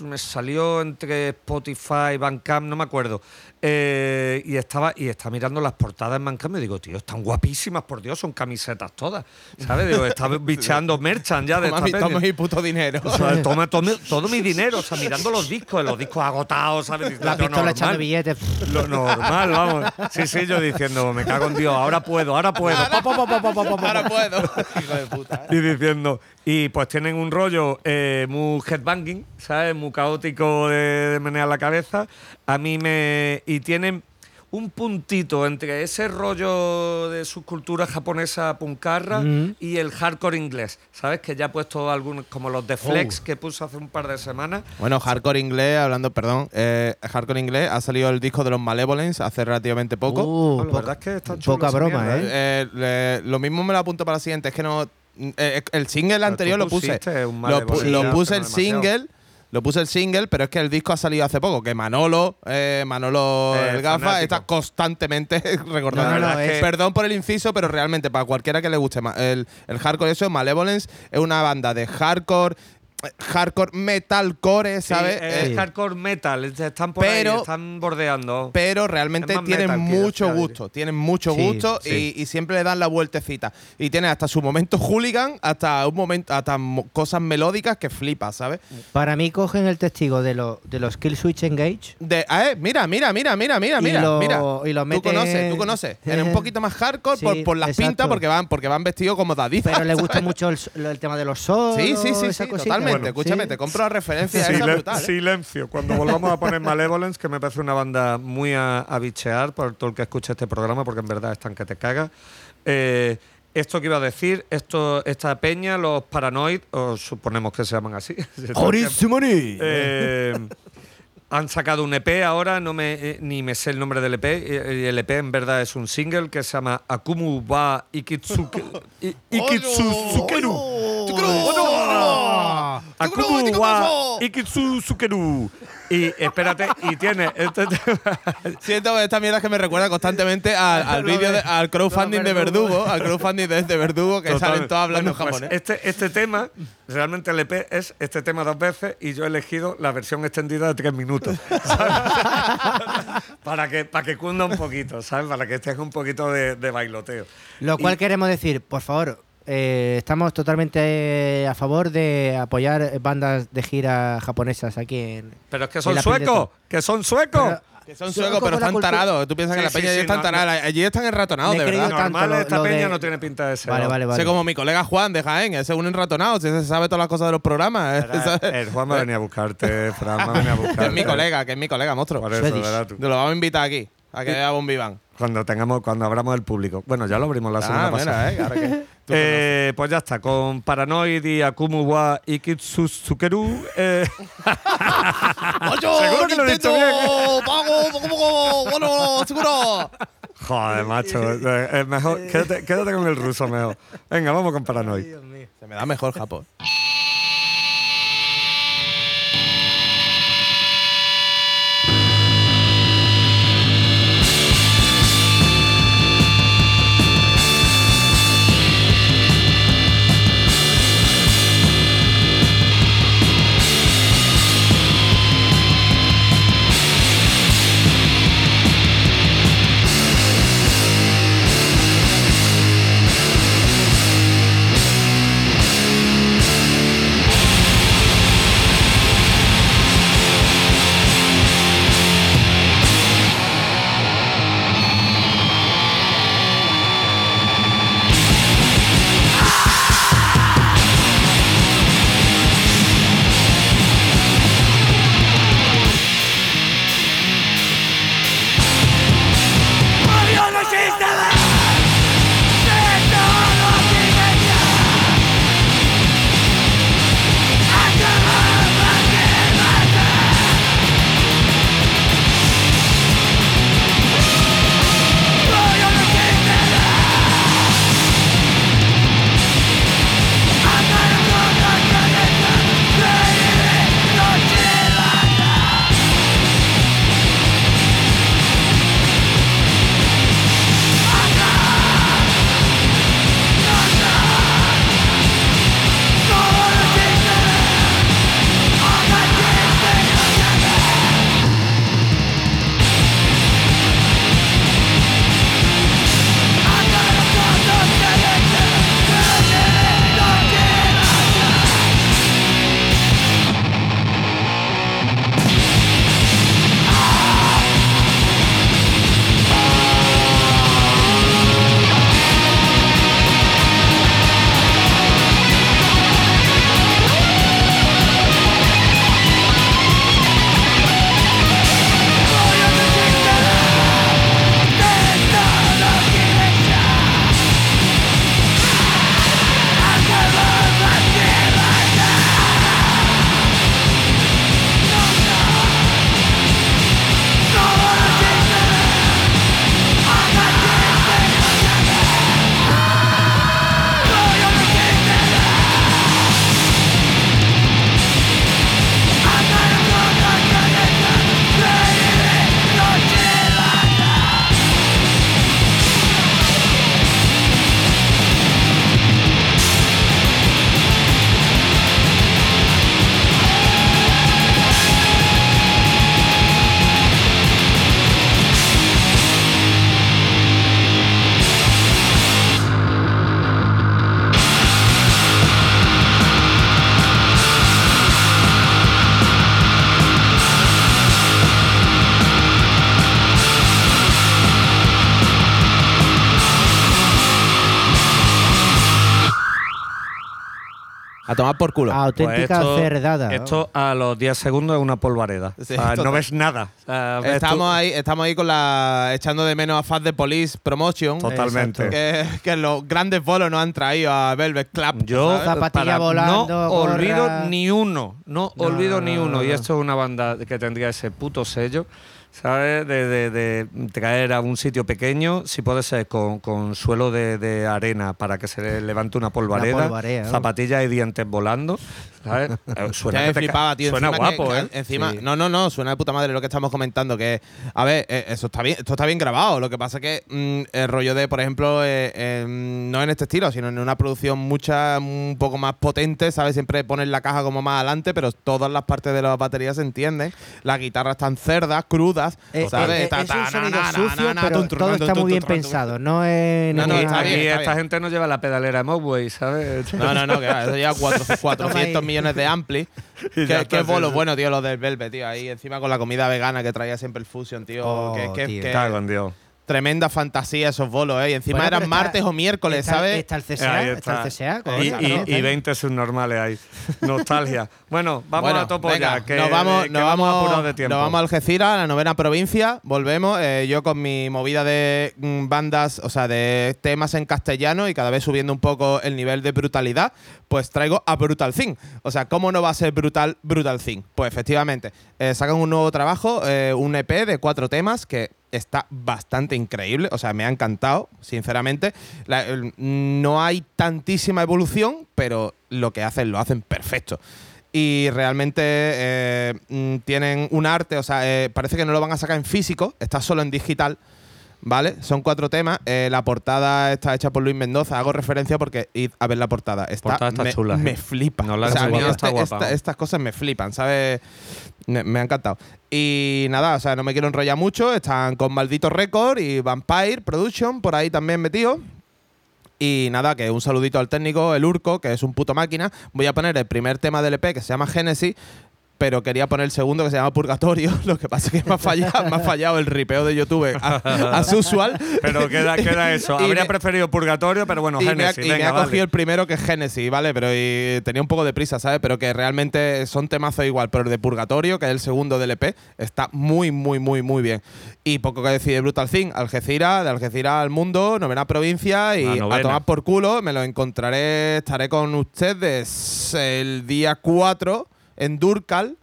me salió entre Spotify, Bandcamp, no me acuerdo, eh, y estaba y estaba mirando las portadas en Bandcamp y digo, tío, están guapísimas, por Dios, son camisetas todas, ¿sabes? Digo, estaba bicheando merchan ya de Toma esta mi, toma mi puto dinero. O sea, toma, toma- todo mi dinero, o sea, mirando los discos, los discos agotados, ¿sabes? La Lo pistola normal. echando billetes. Lo normal, vamos. Sí, sí, yo diciendo, me cago en Dios, ahora puedo, ahora puedo. Pa, pa, pa, pa, puedo. Hijo de puta. ¿eh? Y diciendo, y pues tienen un rollo eh, muy headbanging, ¿sabes? Muy caótico de, de menear la cabeza. A mí me. Y tienen un puntito entre ese rollo de subcultura japonesa puncarra Mm. y el hardcore inglés, ¿sabes? Que ya he puesto algunos, como los de Flex que puse hace un par de semanas. Bueno, hardcore inglés, hablando, perdón, eh, hardcore inglés, ha salido el disco de los Malevolence hace relativamente poco. Uh, Bueno, la poca- verdad es que está chulo poca broma, mierda, ¿eh? Eh, le- lo mismo me lo apunto para la siguiente, es que no. eh, el single anterior lo puse. Lo, lo puse el demasiado. single. Lo puse el single, pero es que el disco ha salido hace poco. Que Manolo, eh, Manolo Eh, el gafa, fanático. está constantemente recordando. No, no, no, es Perdón por el inciso, pero realmente para cualquiera que le guste el, el hardcore, eso, Malevolence es una banda de hardcore, hardcore metalcore, Sí, ¿sabes? es Eh, hardcore metal, están por pero- ahí, están bordeando. pero realmente tienen mucho gusto, tienen mucho Sí, gusto sí. Y, y siempre le dan la vueltecita. Y tiene hasta su momento hooligan, hasta un momento, hasta cosas melódicas que flipas, ¿sabes? Para mí cogen el testigo de, lo, de los Kill Switch Engage. De, ah, eh, mira, mira, mira, mira, mira, Y mira, lo- mira. y lo Tú conoces, tú conoces. En un poquito más hardcore Sí, por, por las exacto. pintas, porque van, porque van vestidos como dadizas. Pero le gusta mucho el, tema de los solos. Sí, sí, sí, sí, cosita. Bueno, Escúchame, sí. te compro la referencia esa Silen- brutal. ¿eh? Silencio. Cuando volvamos a poner Malevolence, que me parece una banda muy a, a bichear por todo el que escuche este programa, porque en verdad están que te cagas. Eh, esto que iba a decir, esto, esta peña, los Paranoid, o suponemos que se llaman así. Eh, han sacado un EP ahora, no me, eh, ni me sé el nombre del EP. eh, El EP en verdad es un single que se llama Akumu wa Ikitsuke, I- Ikitsuzukeru. Akumu wa Ikitsuzukeru. Y espérate, y tiene este tema. Siento esta mierda que me recuerda constantemente al, al vídeo, de- al crowdfunding de Verdugo, al crowdfunding de, de Verdugo, que Total. salen todos hablando Bueno, pues japonés. este, este tema, realmente el EP es este tema dos veces y yo he elegido la versión extendida de tres minutos. para, que, para que cunda un poquito, ¿sabes? Para que estés un poquito de, de bailoteo. Lo cual Y- queremos decir, por favor, eh, estamos totalmente eh, a favor de apoyar bandas de gira japonesas aquí en. Pero es que son la suecos, que son suecos. Que son Sueco suecos, pero la están cultura- tarados. Tú piensas que Sí, la sí, peña sí, allí están no, taradas. Allí están enratonados, de verdad. Normal, lo- esta lo peña de- no tiene pinta de ser. Vale, vale, vale. Sé como mi colega Juan de Jaén, ese es un enratonado, ese se sabe todas las cosas de los programas. ¿eh? El Juan va a venir a buscarte, Fran va a venir a buscarte. Que es mi colega, que es mi colega, monstruo. Por eso, tú. Nos lo vamos a invitar aquí, a que vea Bombiván. Cuando tengamos, cuando abramos el público. Bueno, ya lo abrimos la semana Ah, pasada. mira, eh, ahora que tú Eh, pues ya está, con Paranoid y Akumu wa Ikitsuzukeru. Eh, Seguro que lo he dicho bien. ¡Pago! Bueno, seguro. Joder, macho. eh, Es mejor, quédate, quédate con el ruso mejor. Venga, vamos con Paranoid. Se me da mejor Japón.「tomar por culo. Auténtica Pues esto, cerdada. Esto a los 10 segundos es una polvareda. Sí, O sea, no ves nada. O sea, ves Estamos tú- ahí, estamos ahí con la echando de menos a Fast the Police Promotion. Totalmente. Que, que los grandes bolos nos han traído a Velvet Club. Yo ¿sabes? Zapatilla para- volando, no gorra. olvido ni uno, no, No, olvido no, ni no, uno. no, Y esto es una banda que tendría ese puto sello, ¿sabes? De, de- de traer a un sitio pequeño, si puede ser con, con suelo de, de arena para que se le levante una polvareda, zapatillas y dientes volando, ¿sabes? Suena, Ya que me te ca- flipaba, tío. Suena Encima que- guapo, que- ¿eh? Encima, Sí. no, no, no, suena de puta madre lo que estamos comentando. Que, a ver, eh, eso está bien, esto está bien grabado. Lo que pasa es que mm, el rollo de, por ejemplo, eh, eh, no en este estilo, sino en una producción mucha, un poco más potente, ¿sabes? Siempre ponen la caja como más adelante, pero todas las partes de las baterías se entienden. Las guitarras están cerdas, crudas, Eh, ¿sabes? eh, es un sonido sucio, pero todo está muy bien pensado. No es. No, no, es- está Aquí bien, esta gente no lleva la pedalera de Mogwai, ¿sabes? No, no, no, que va, eso ya cuatro- 400 millones de ampli. Qué, qué bolos sí. bueno, tío, los del Velvet, tío. Ahí encima con la comida vegana que traía siempre el Fusion, tío. Oh, que, que- tío. que Cago en Dios. Tremenda fantasía esos bolos, ¿eh? Y encima Bueno, eran está- martes o miércoles, está, ¿sabes? Está el CSA. Está, está. el CSA. Y, y- ¿no? y 20 subnormales ahí. Nostalgia. Bueno, vamos Bueno, a topo venga, ya. Que, nos vamos, que nos vamos, apurados de tiempo. nos vamos a Algeciras, a la novena provincia. Volvemos. eh, yo con mi movida de mm, bandas, o sea, de temas en castellano y cada vez subiendo un poco el nivel de brutalidad, pues traigo a Brutal Thing. O sea, ¿cómo no va a ser brutal Brutal Thing? Pues efectivamente, eh, sacan un nuevo trabajo, eh, un EP de cuatro temas que está bastante increíble. O sea, me ha encantado, sinceramente. No hay tantísima evolución, pero lo que hacen lo hacen perfecto y realmente eh, mm, tienen un arte, o sea, eh, parece que no lo van a sacar en físico, está solo en digital, ¿vale? Son cuatro temas, eh, la portada está hecha por Luis Mendoza, hago referencia porque id a ver la portada, está, Portada está me, chula, me eh. flipa, No la o sea, a mí enseñado, está este- guapa. esta- estas cosas me flipan, ¿sabes? Me, me ha encantado. Y nada, o sea, no me quiero enrollar mucho, están con Maldito Record y Vampire Production por ahí también metido. Y nada, que un saludito al técnico, el Urco, que es un puto máquina. Voy a poner el primer tema del EP que se llama Genesis, pero quería poner el segundo que se llama Purgatorio. Lo que pasa es que me ha fallado, me ha fallado el ripeo de YouTube a- as usual. Pero queda, queda eso. Habría me- preferido Purgatorio, pero bueno, y me ha, y me ha vale. cogido el primero que es Genesis, ¿vale? Pero y tenía un poco de prisa, ¿sabes? Pero que realmente son temazos igual. Pero el de Purgatorio, que es el segundo del EP, está muy, muy, muy, muy bien. Y poco que decir de Brutal Thing. Algeciras, de Algeciras al mundo, novena provincia y a tomar por culo. Me lo encontraré, estaré con ustedes el día 4 en Durcal.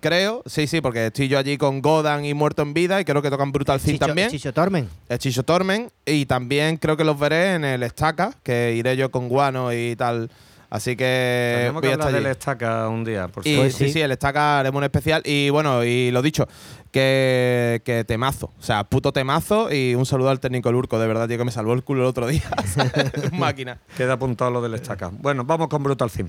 Creo, sí, sí, porque estoy yo allí con Godan y Muerto en Vida y creo que tocan Brutal Chicho, también. Chicho Tormen. El Chicho Tormen. Y también creo que los veré en el Estaca, que iré yo con Guano y tal. Así que Tenemos voy que a estar hablar del estaca un día, por. Pues sí, sí. sí, el Estaca haremos un especial. Y bueno, y lo dicho, que, que temazo. O sea, puto temazo. Y un saludo al técnico Lurco, de verdad, tío, que me salvó el culo el otro día. Máquina. Queda apuntado lo del estaca. Bueno, vamos con Brutal Thing.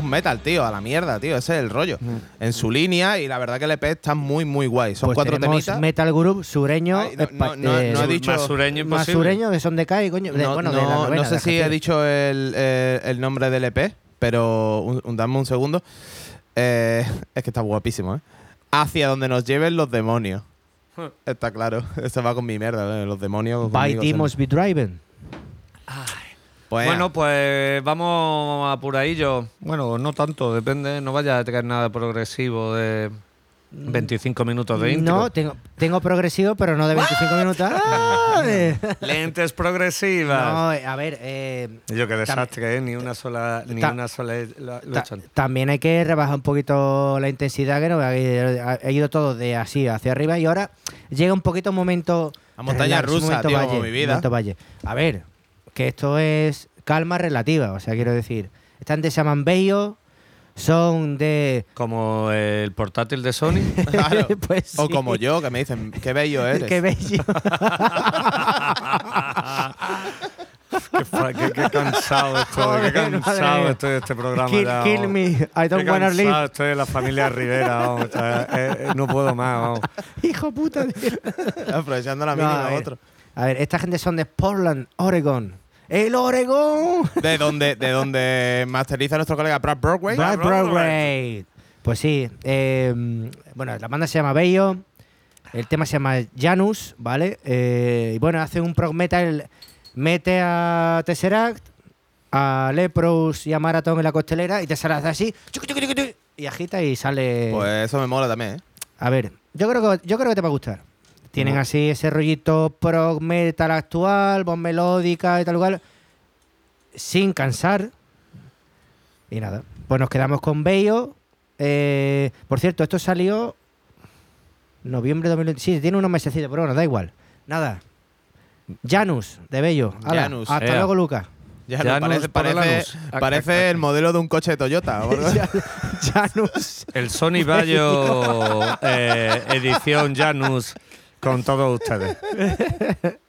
Cruz metal, tío, a la mierda, tío. Ese es el rollo. En su línea, y la verdad que el EP está muy, muy guay. Son Pues cuatro temitas. Metal Group, sureño, Ay, no, espa- no, no, eh, no he dicho- Más sureño más imposible. sureño, que son de Kai, coño. de- no, bueno, de la novena, no de sé la si he dicho el, eh, el nombre del EP, pero un, un- dame un segundo. Eh, es que está guapísimo, ¿eh? Hacia donde nos lleven los demonios. Está claro. Esto va con mi mierda, ¿eh? los demonios. By Demons. Be Driving. Pues, Bueno, pues vamos a por ahí yo. Bueno, no tanto, depende. No vaya a tener nada progresivo de 25 minutos de intro. No, tengo, tengo progresivo, pero no de 25 minutos. ¡Ah! Lentes progresivas. No, a ver, eh, Yo qué desastre, ¿eh? Ni una sola, ni Ta- una sola antes. también hay que rebajar un poquito la intensidad, que no ha, ido todo de así hacia arriba y ahora llega un poquito un momento. La montaña relax, rusa, tío, valle, como mi vida. valle. A ver, que esto es calma relativa, o sea, quiero decir. Están de Saman Bello, son de. Como el portátil de Sony. Claro. Pues O como yo, que me dicen, qué bello eres. Qué bello. qué, fa- qué- qué cansado estoy, qué cansado estoy de este programa. kill, ya, kill me. I Qué don't wanna cansado live. estoy de la familia Rivera, vamos, o sea, eh, eh, no puedo más, vamos. Hijo puta. Aprovechando la No, mínima a a ver. otro. A ver, esta gente son de Portland, Oregon. ¡El Oregon! De donde, de donde masteriza nuestro colega Brad Broadway. Brad Broadway. Pues sí. eh, bueno, la banda se llama Bello. El tema se llama Janus, ¿vale? Eh, y bueno, hace un prog metal. Mete a Tesseract, a Lepros y a Marathon en la costelera y te sale así. Y agita y sale. Pues eso me mola también, ¿eh? A ver, yo creo que, yo creo que te va a gustar. Tienen así ese rollito prog metal actual, voz melódica y tal cual, sin cansar. Y nada, pues nos quedamos con Bello. Eh, por cierto, esto salió noviembre de 2020. Sí, tiene unos mesecitos, pero bueno, da igual. Nada. Janus, de Bello. Janus, Hasta ea. luego, Lucas. Ya Janus parece, el parece, anus. parece el modelo de un coche de Toyota. Janus. El Sony Bayo eh, edición Janus con todos ustedes.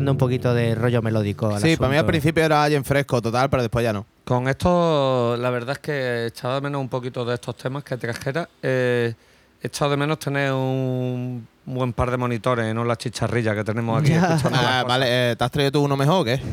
aportando un poquito de rollo melódico. al Sí, para mí al asunto. principio era en fresco total, pero después ya no. Con esto, la verdad es que he echado de menos un poquito de estos temas que trajera. Eh, he echado de menos tener un buen par de monitores, no la chicharrilla que tenemos aquí. Las Ah, vale, eh, ¿te has traído tú uno mejor o qué?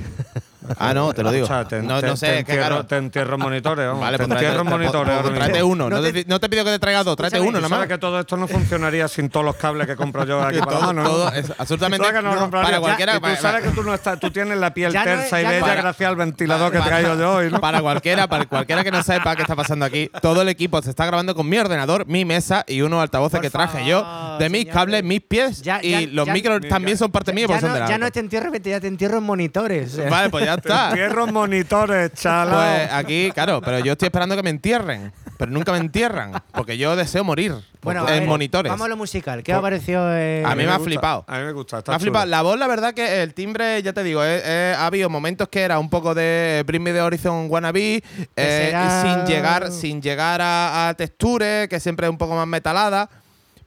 Ah, no, te lo digo. O sea, te, no, te- no sé, te entierro, claro. te entierro en monitores. vamos, Vale, te pues tráete, entierro en pues, monitores. pues, tráete uno. No te, no te pido que te traigas dos, tráete uno Tú nada sabes que todo esto no funcionaría sin todos los cables que compro yo aquí para Todo, todo, es absolutamente. ¿Sabes que no para cualquiera. Y tú para- sabes que tú, no estás, tú tienes la piel Ya tersa y ya bella gracias al ventilador que he para- traído yo. Para cualquiera, para cualquiera que no sepa qué está pasando aquí, todo el equipo se está grabando con mi ordenador, mi mesa y unos altavoces que traje yo, de mis cables, mis pies Ya- y ya- los ya- micros también son parte mía Ya, porque son de no, la ya no te entierro, ya te entierro en monitores. Vale, pues ya está. Monitores, chalao. Pues aquí, claro, pero yo estoy esperando que me entierren, pero nunca me entierran, porque yo deseo morir Bueno, en ver, monitores. Vamos a lo musical. ¿Qué os ha parecido? eh, A mí me ha gusta, flipado. A mí me gusta. Está Me ha flipado. La voz, la verdad que el timbre, ya te digo, eh, eh, ha habido momentos que era un poco de Bring Me the Horizon Wannabe, eh, sin llegar, sin llegar a, a texture, que siempre es un poco más metalada.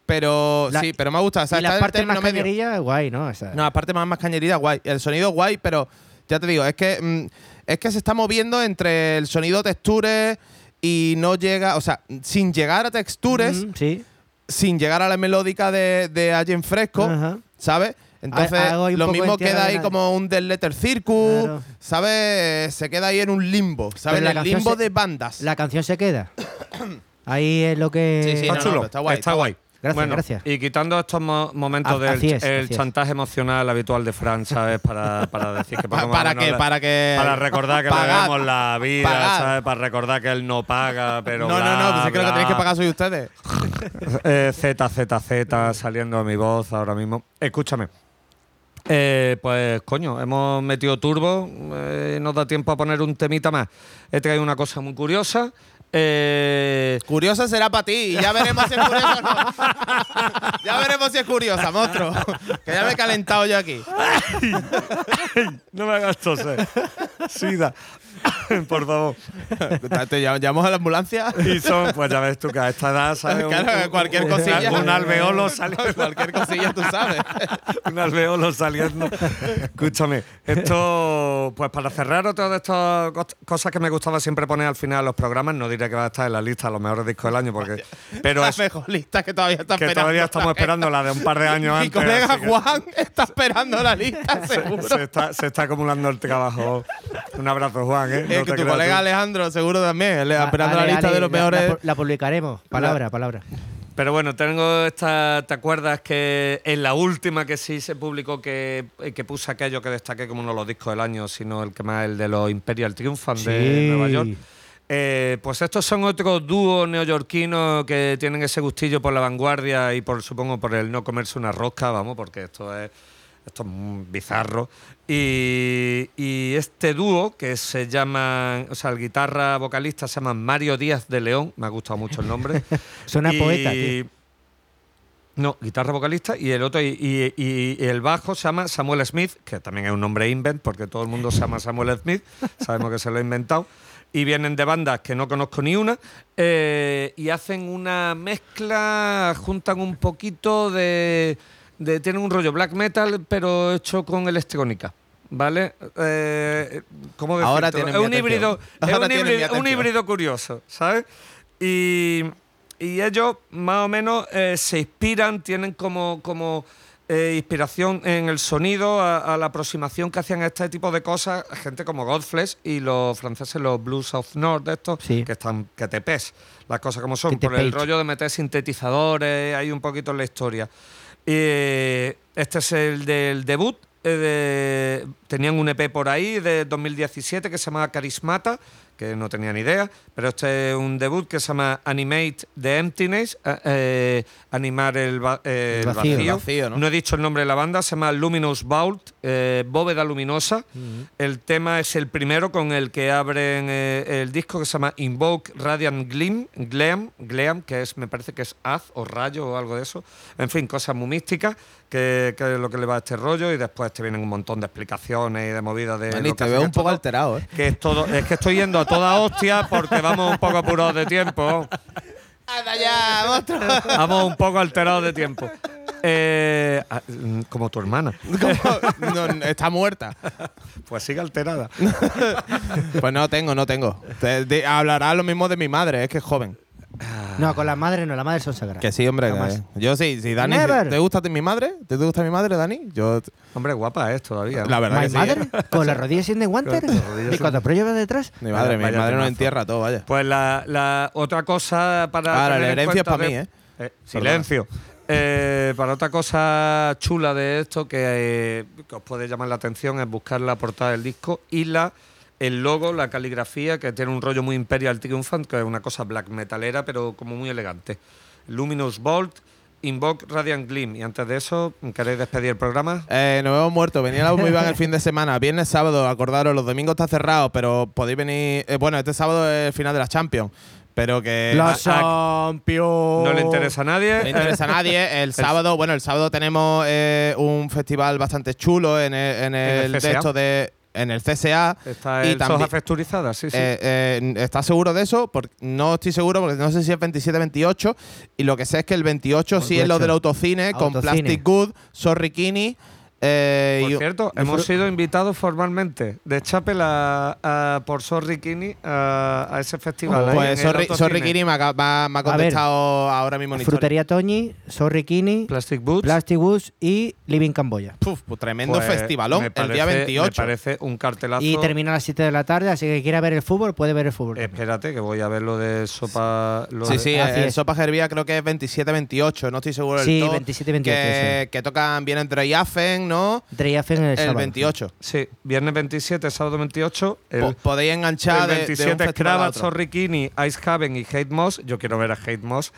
Pero La- sí, pero me ha gustado. O sea, y el partes más cañerillas, guay, ¿no? O sea, No, aparte más, más cañerida, guay. El sonido guay, pero ya te digo, es que mm, es que se está moviendo entre el sonido texture y no llega, o sea, sin llegar a textures, mm, sí. sin llegar a la melódica de, de Allen Fresco. ¿sabes? Entonces, lo mismo queda ahí como un Dead Letter Circus, Claro. ¿sabes? Se queda ahí en un limbo, ¿sabes? Pero el limbo se- de bandas. La canción se queda. Ahí es lo que. Sí, sí, Está no, chulo. está guay, está guay. Gracias, Bueno, gracias. Y quitando estos mo- momentos A- del así es, el así es. chantaje emocional habitual de Fran, ¿sabes? Para, para decir que Pa- para que- para que- Para recordar que debemos la vida, pagad. ¿sabes? Para recordar que él no paga, pero. no, no, no, bla, pues es que lo que bla. tenéis que pagar soy ustedes. Eh, Z, Z, Z, saliendo de mi voz ahora mismo. Escúchame. Eh, pues coño, hemos metido turbo, eh, nos da tiempo a poner un temita más. He traído una cosa muy curiosa. Eh, Curiosa será para ti y ya veremos si es curiosa o no. ya veremos si es curiosa, monstruo. que ya me he calentado yo aquí. no me hagas toser. Sida. Por favor. Te llam- llamamos a la ambulancia. Y son, pues ya ves tú que a esta edad sale un, Claro, cualquier cosilla. un alveolo saliendo. cualquier cosilla, tú sabes. un alveolo saliendo. Escúchame, esto, pues para cerrar otra de estas cos- cosas que me gustaba siempre poner al final de los programas, no diré que va a estar en la lista de los mejores discos del año, porque. Pero la es mejor lista que todavía está que esperando. todavía estamos esperando la de un par de años Mi antes. colega así que Juan está esperando la lista, seguro. se, está, se está acumulando el trabajo. Un abrazo, Juan. ¿Eh? Es que tu colega tú. Alejandro seguro también, él esperando Ale, la lista Ale, de los la- mejores. La, la publicaremos. Palabra, palabra. Pero bueno, tengo esta. ¿Te acuerdas que en la última que sí se publicó que, eh, que puse aquello que destaqué como uno de los discos del año, sino el que más, el de los Imperial Triumphant de. Nueva York? Eh, pues estos son otros dúos neoyorquinos que tienen ese gustillo por la vanguardia y por supongo por el no comerse una rosca, vamos, porque esto es esto es muy bizarro. Y, y este dúo que se llama, o sea, el guitarra vocalista se llama Mario Díaz de León, me ha gustado mucho el nombre. Suena Y- poeta, tío. No, guitarra vocalista y el otro y, y- y- y el bajo se llama Samuel Smith, que también es un nombre invent porque todo el mundo se llama Samuel Smith, sabemos que se lo ha inventado. Y vienen de bandas que no conozco ni una eh, y hacen una mezcla, juntan un poquito de, de- tienen un rollo black metal pero hecho con electrónica. ¿Vale? Eh, ¿Cómo Ahora es mi un híbrido, es un híbrido, un atención. híbrido curioso, ¿sabes? Y, y ellos más o menos eh, se inspiran, tienen como, como eh, inspiración en el sonido, a, a la aproximación que hacían a este tipo de cosas, gente como Godflesh y los franceses, los Blues of North, de estos, Sí. que están que te pes, las cosas como son, por el rollo de meter sintetizadores, hay un poquito en la historia. Este es el del debut. eh, de- tenían un EP por ahí de 2017 que se llama Carismata, que no tenía ni idea, pero este es un debut que se llama Animate the Emptiness, eh, eh, animar el, va- eh, El el vacío. vacío. El vacío, ¿no? he dicho el nombre de la banda, se llama Luminous Vault, eh, Bóveda Luminosa. El tema es el primero con el que abren eh, el disco que se llama Invoke Radiant Gleam, Gleam, Gleam, que es, me parece que es haz o rayo o algo de eso. En fin, cosas muy místicas, que, que es lo que le va a este rollo. Y después te vienen un montón de explicaciones y de movidas de. Te veo un poco alterado, ¿eh? Que es todo, es que estoy yendo a toda hostia porque vamos un poco apurados de tiempo. ¡Anda ya, monstruo! Vamos un poco alterados de tiempo. Eh, ah, mm, como tu hermana. No, está muerta. Pues sigue alterada. Pues no tengo, no tengo. Te- de- hablará lo mismo de mi madre, es que es joven. No, con las madres no, las madres son sagradas. Que sí, hombre. Jamás. que- yo sí, sí, Dani. Never. ¿Te gusta mi madre? ¿Te gusta mi madre, Dani? Yo. Hombre, guapa es todavía. La verdad ¿My que sí. mother? ¿eh? ¿Con las rodillas sin de guantes? Con las rodillas ¿Y sin- cuando pro lleva detrás? Mi madre, mi vaya madre nos temazo. entierra todo, vaya. Pues la, la otra cosa para. Ah, la tener en herencia es cuenta pa' de- mí, ¿eh? Eh, silencio. Eh, para otra cosa chula de esto que, eh, que os puede llamar la atención es buscar la portada del disco y la el logo, la caligrafía, que tiene un rollo muy Imperial Triumphant, que es una cosa black metalera, pero como muy elegante. Luminous Bolt, Invoke Radiant Gleam. Y antes de eso, ¿queréis despedir el programa? Eh, nos hemos muerto. Venía la Iván el fin de semana. Viernes, sábado, acordaros, los domingos está cerrado, pero podéis venir. eh, bueno, este sábado es el final de la Champions. Pero que. La a- a- Champions. No le interesa a nadie. No le interesa a nadie. El sábado, bueno, el sábado tenemos eh, un festival bastante chulo en el, en el, el de CSA. esto de en el CSA. Está y también- soja texturizada, sí, sí. Eh, eh, ¿Estás seguro de eso? Porque no estoy seguro porque no sé si es 27-28. Y lo que sé es que el 28 sí es lo 28. del autocine con Autocine. Plastic Good, Sorry Kini. Eh, Por y- cierto, hemos sido invitados formalmente de Chapel a, a- por Sorry Kini a, a ese festival. en Pues Sorry, Autocine. Sorry Kini me ha, me ha- A ver, contestado ahora mismo en. Frutería Toñi, Sorry Kini, Plastic Boots. Plastic Woods y Living Camboya. Puf, pues tremendo Pues, festivalón me el día parece- 28. Me parece un cartelazo. Y termina a las 7 de la tarde, así que quiera ver el fútbol, puede ver el fútbol. también. Espérate, que voy a ver lo de sopa. lo Sí, de- sí, el es. Sopa Gerbía creo que es 27-28, no estoy seguro del Sí, todo. 27-28, Que, que tocan bien entre Yafen, ¿no? Dreyafen el, El, sábado. 28. Sí, viernes 27, sábado 28. El, Po- podéis enganchar el de- de, un 27 es festival a Krabat, otro. Sorry Kini, Ice Haven y Hate Moss. Yo quiero ver a Hate Moss.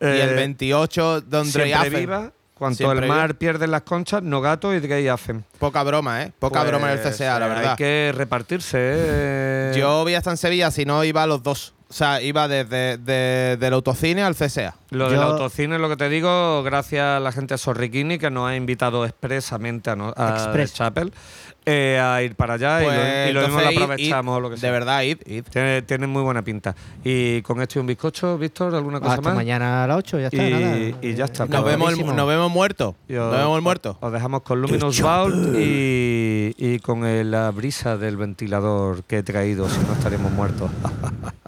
Y el Eh, 28, donde Siempre Yafen. viva. Cuanto Siempre el mar viva. pierde las conchas, Nogato y Gay Afen. Poca broma, ¿eh? Poca Pues, broma en el CSA, la eh, verdad. Hay que repartirse, ¿eh? Yo voy hasta en Sevilla, si no iba a los dos. O sea, iba desde de- del autocine al CSA. Lo del autocine, lo que te digo, gracias a la gente de Sorriquini que nos ha invitado expresamente a, no- a Express. Chapel eh, a ir para allá y lo- Pues, y lo, mismo lo aprovechamos id, o lo que De verdad, id, id. Tiene, tiene muy buena pinta. Y con esto y un bizcocho, Víctor, ¿alguna cosa Hasta más? mañana a las 8, ya está. Y- nada. y ya está. Nos vemos, el, nos vemos muertos. Nos os- vemos el muerto. Os dejamos con Luminous Vault y, y con el- la brisa del ventilador que he traído, si no estaremos muertos.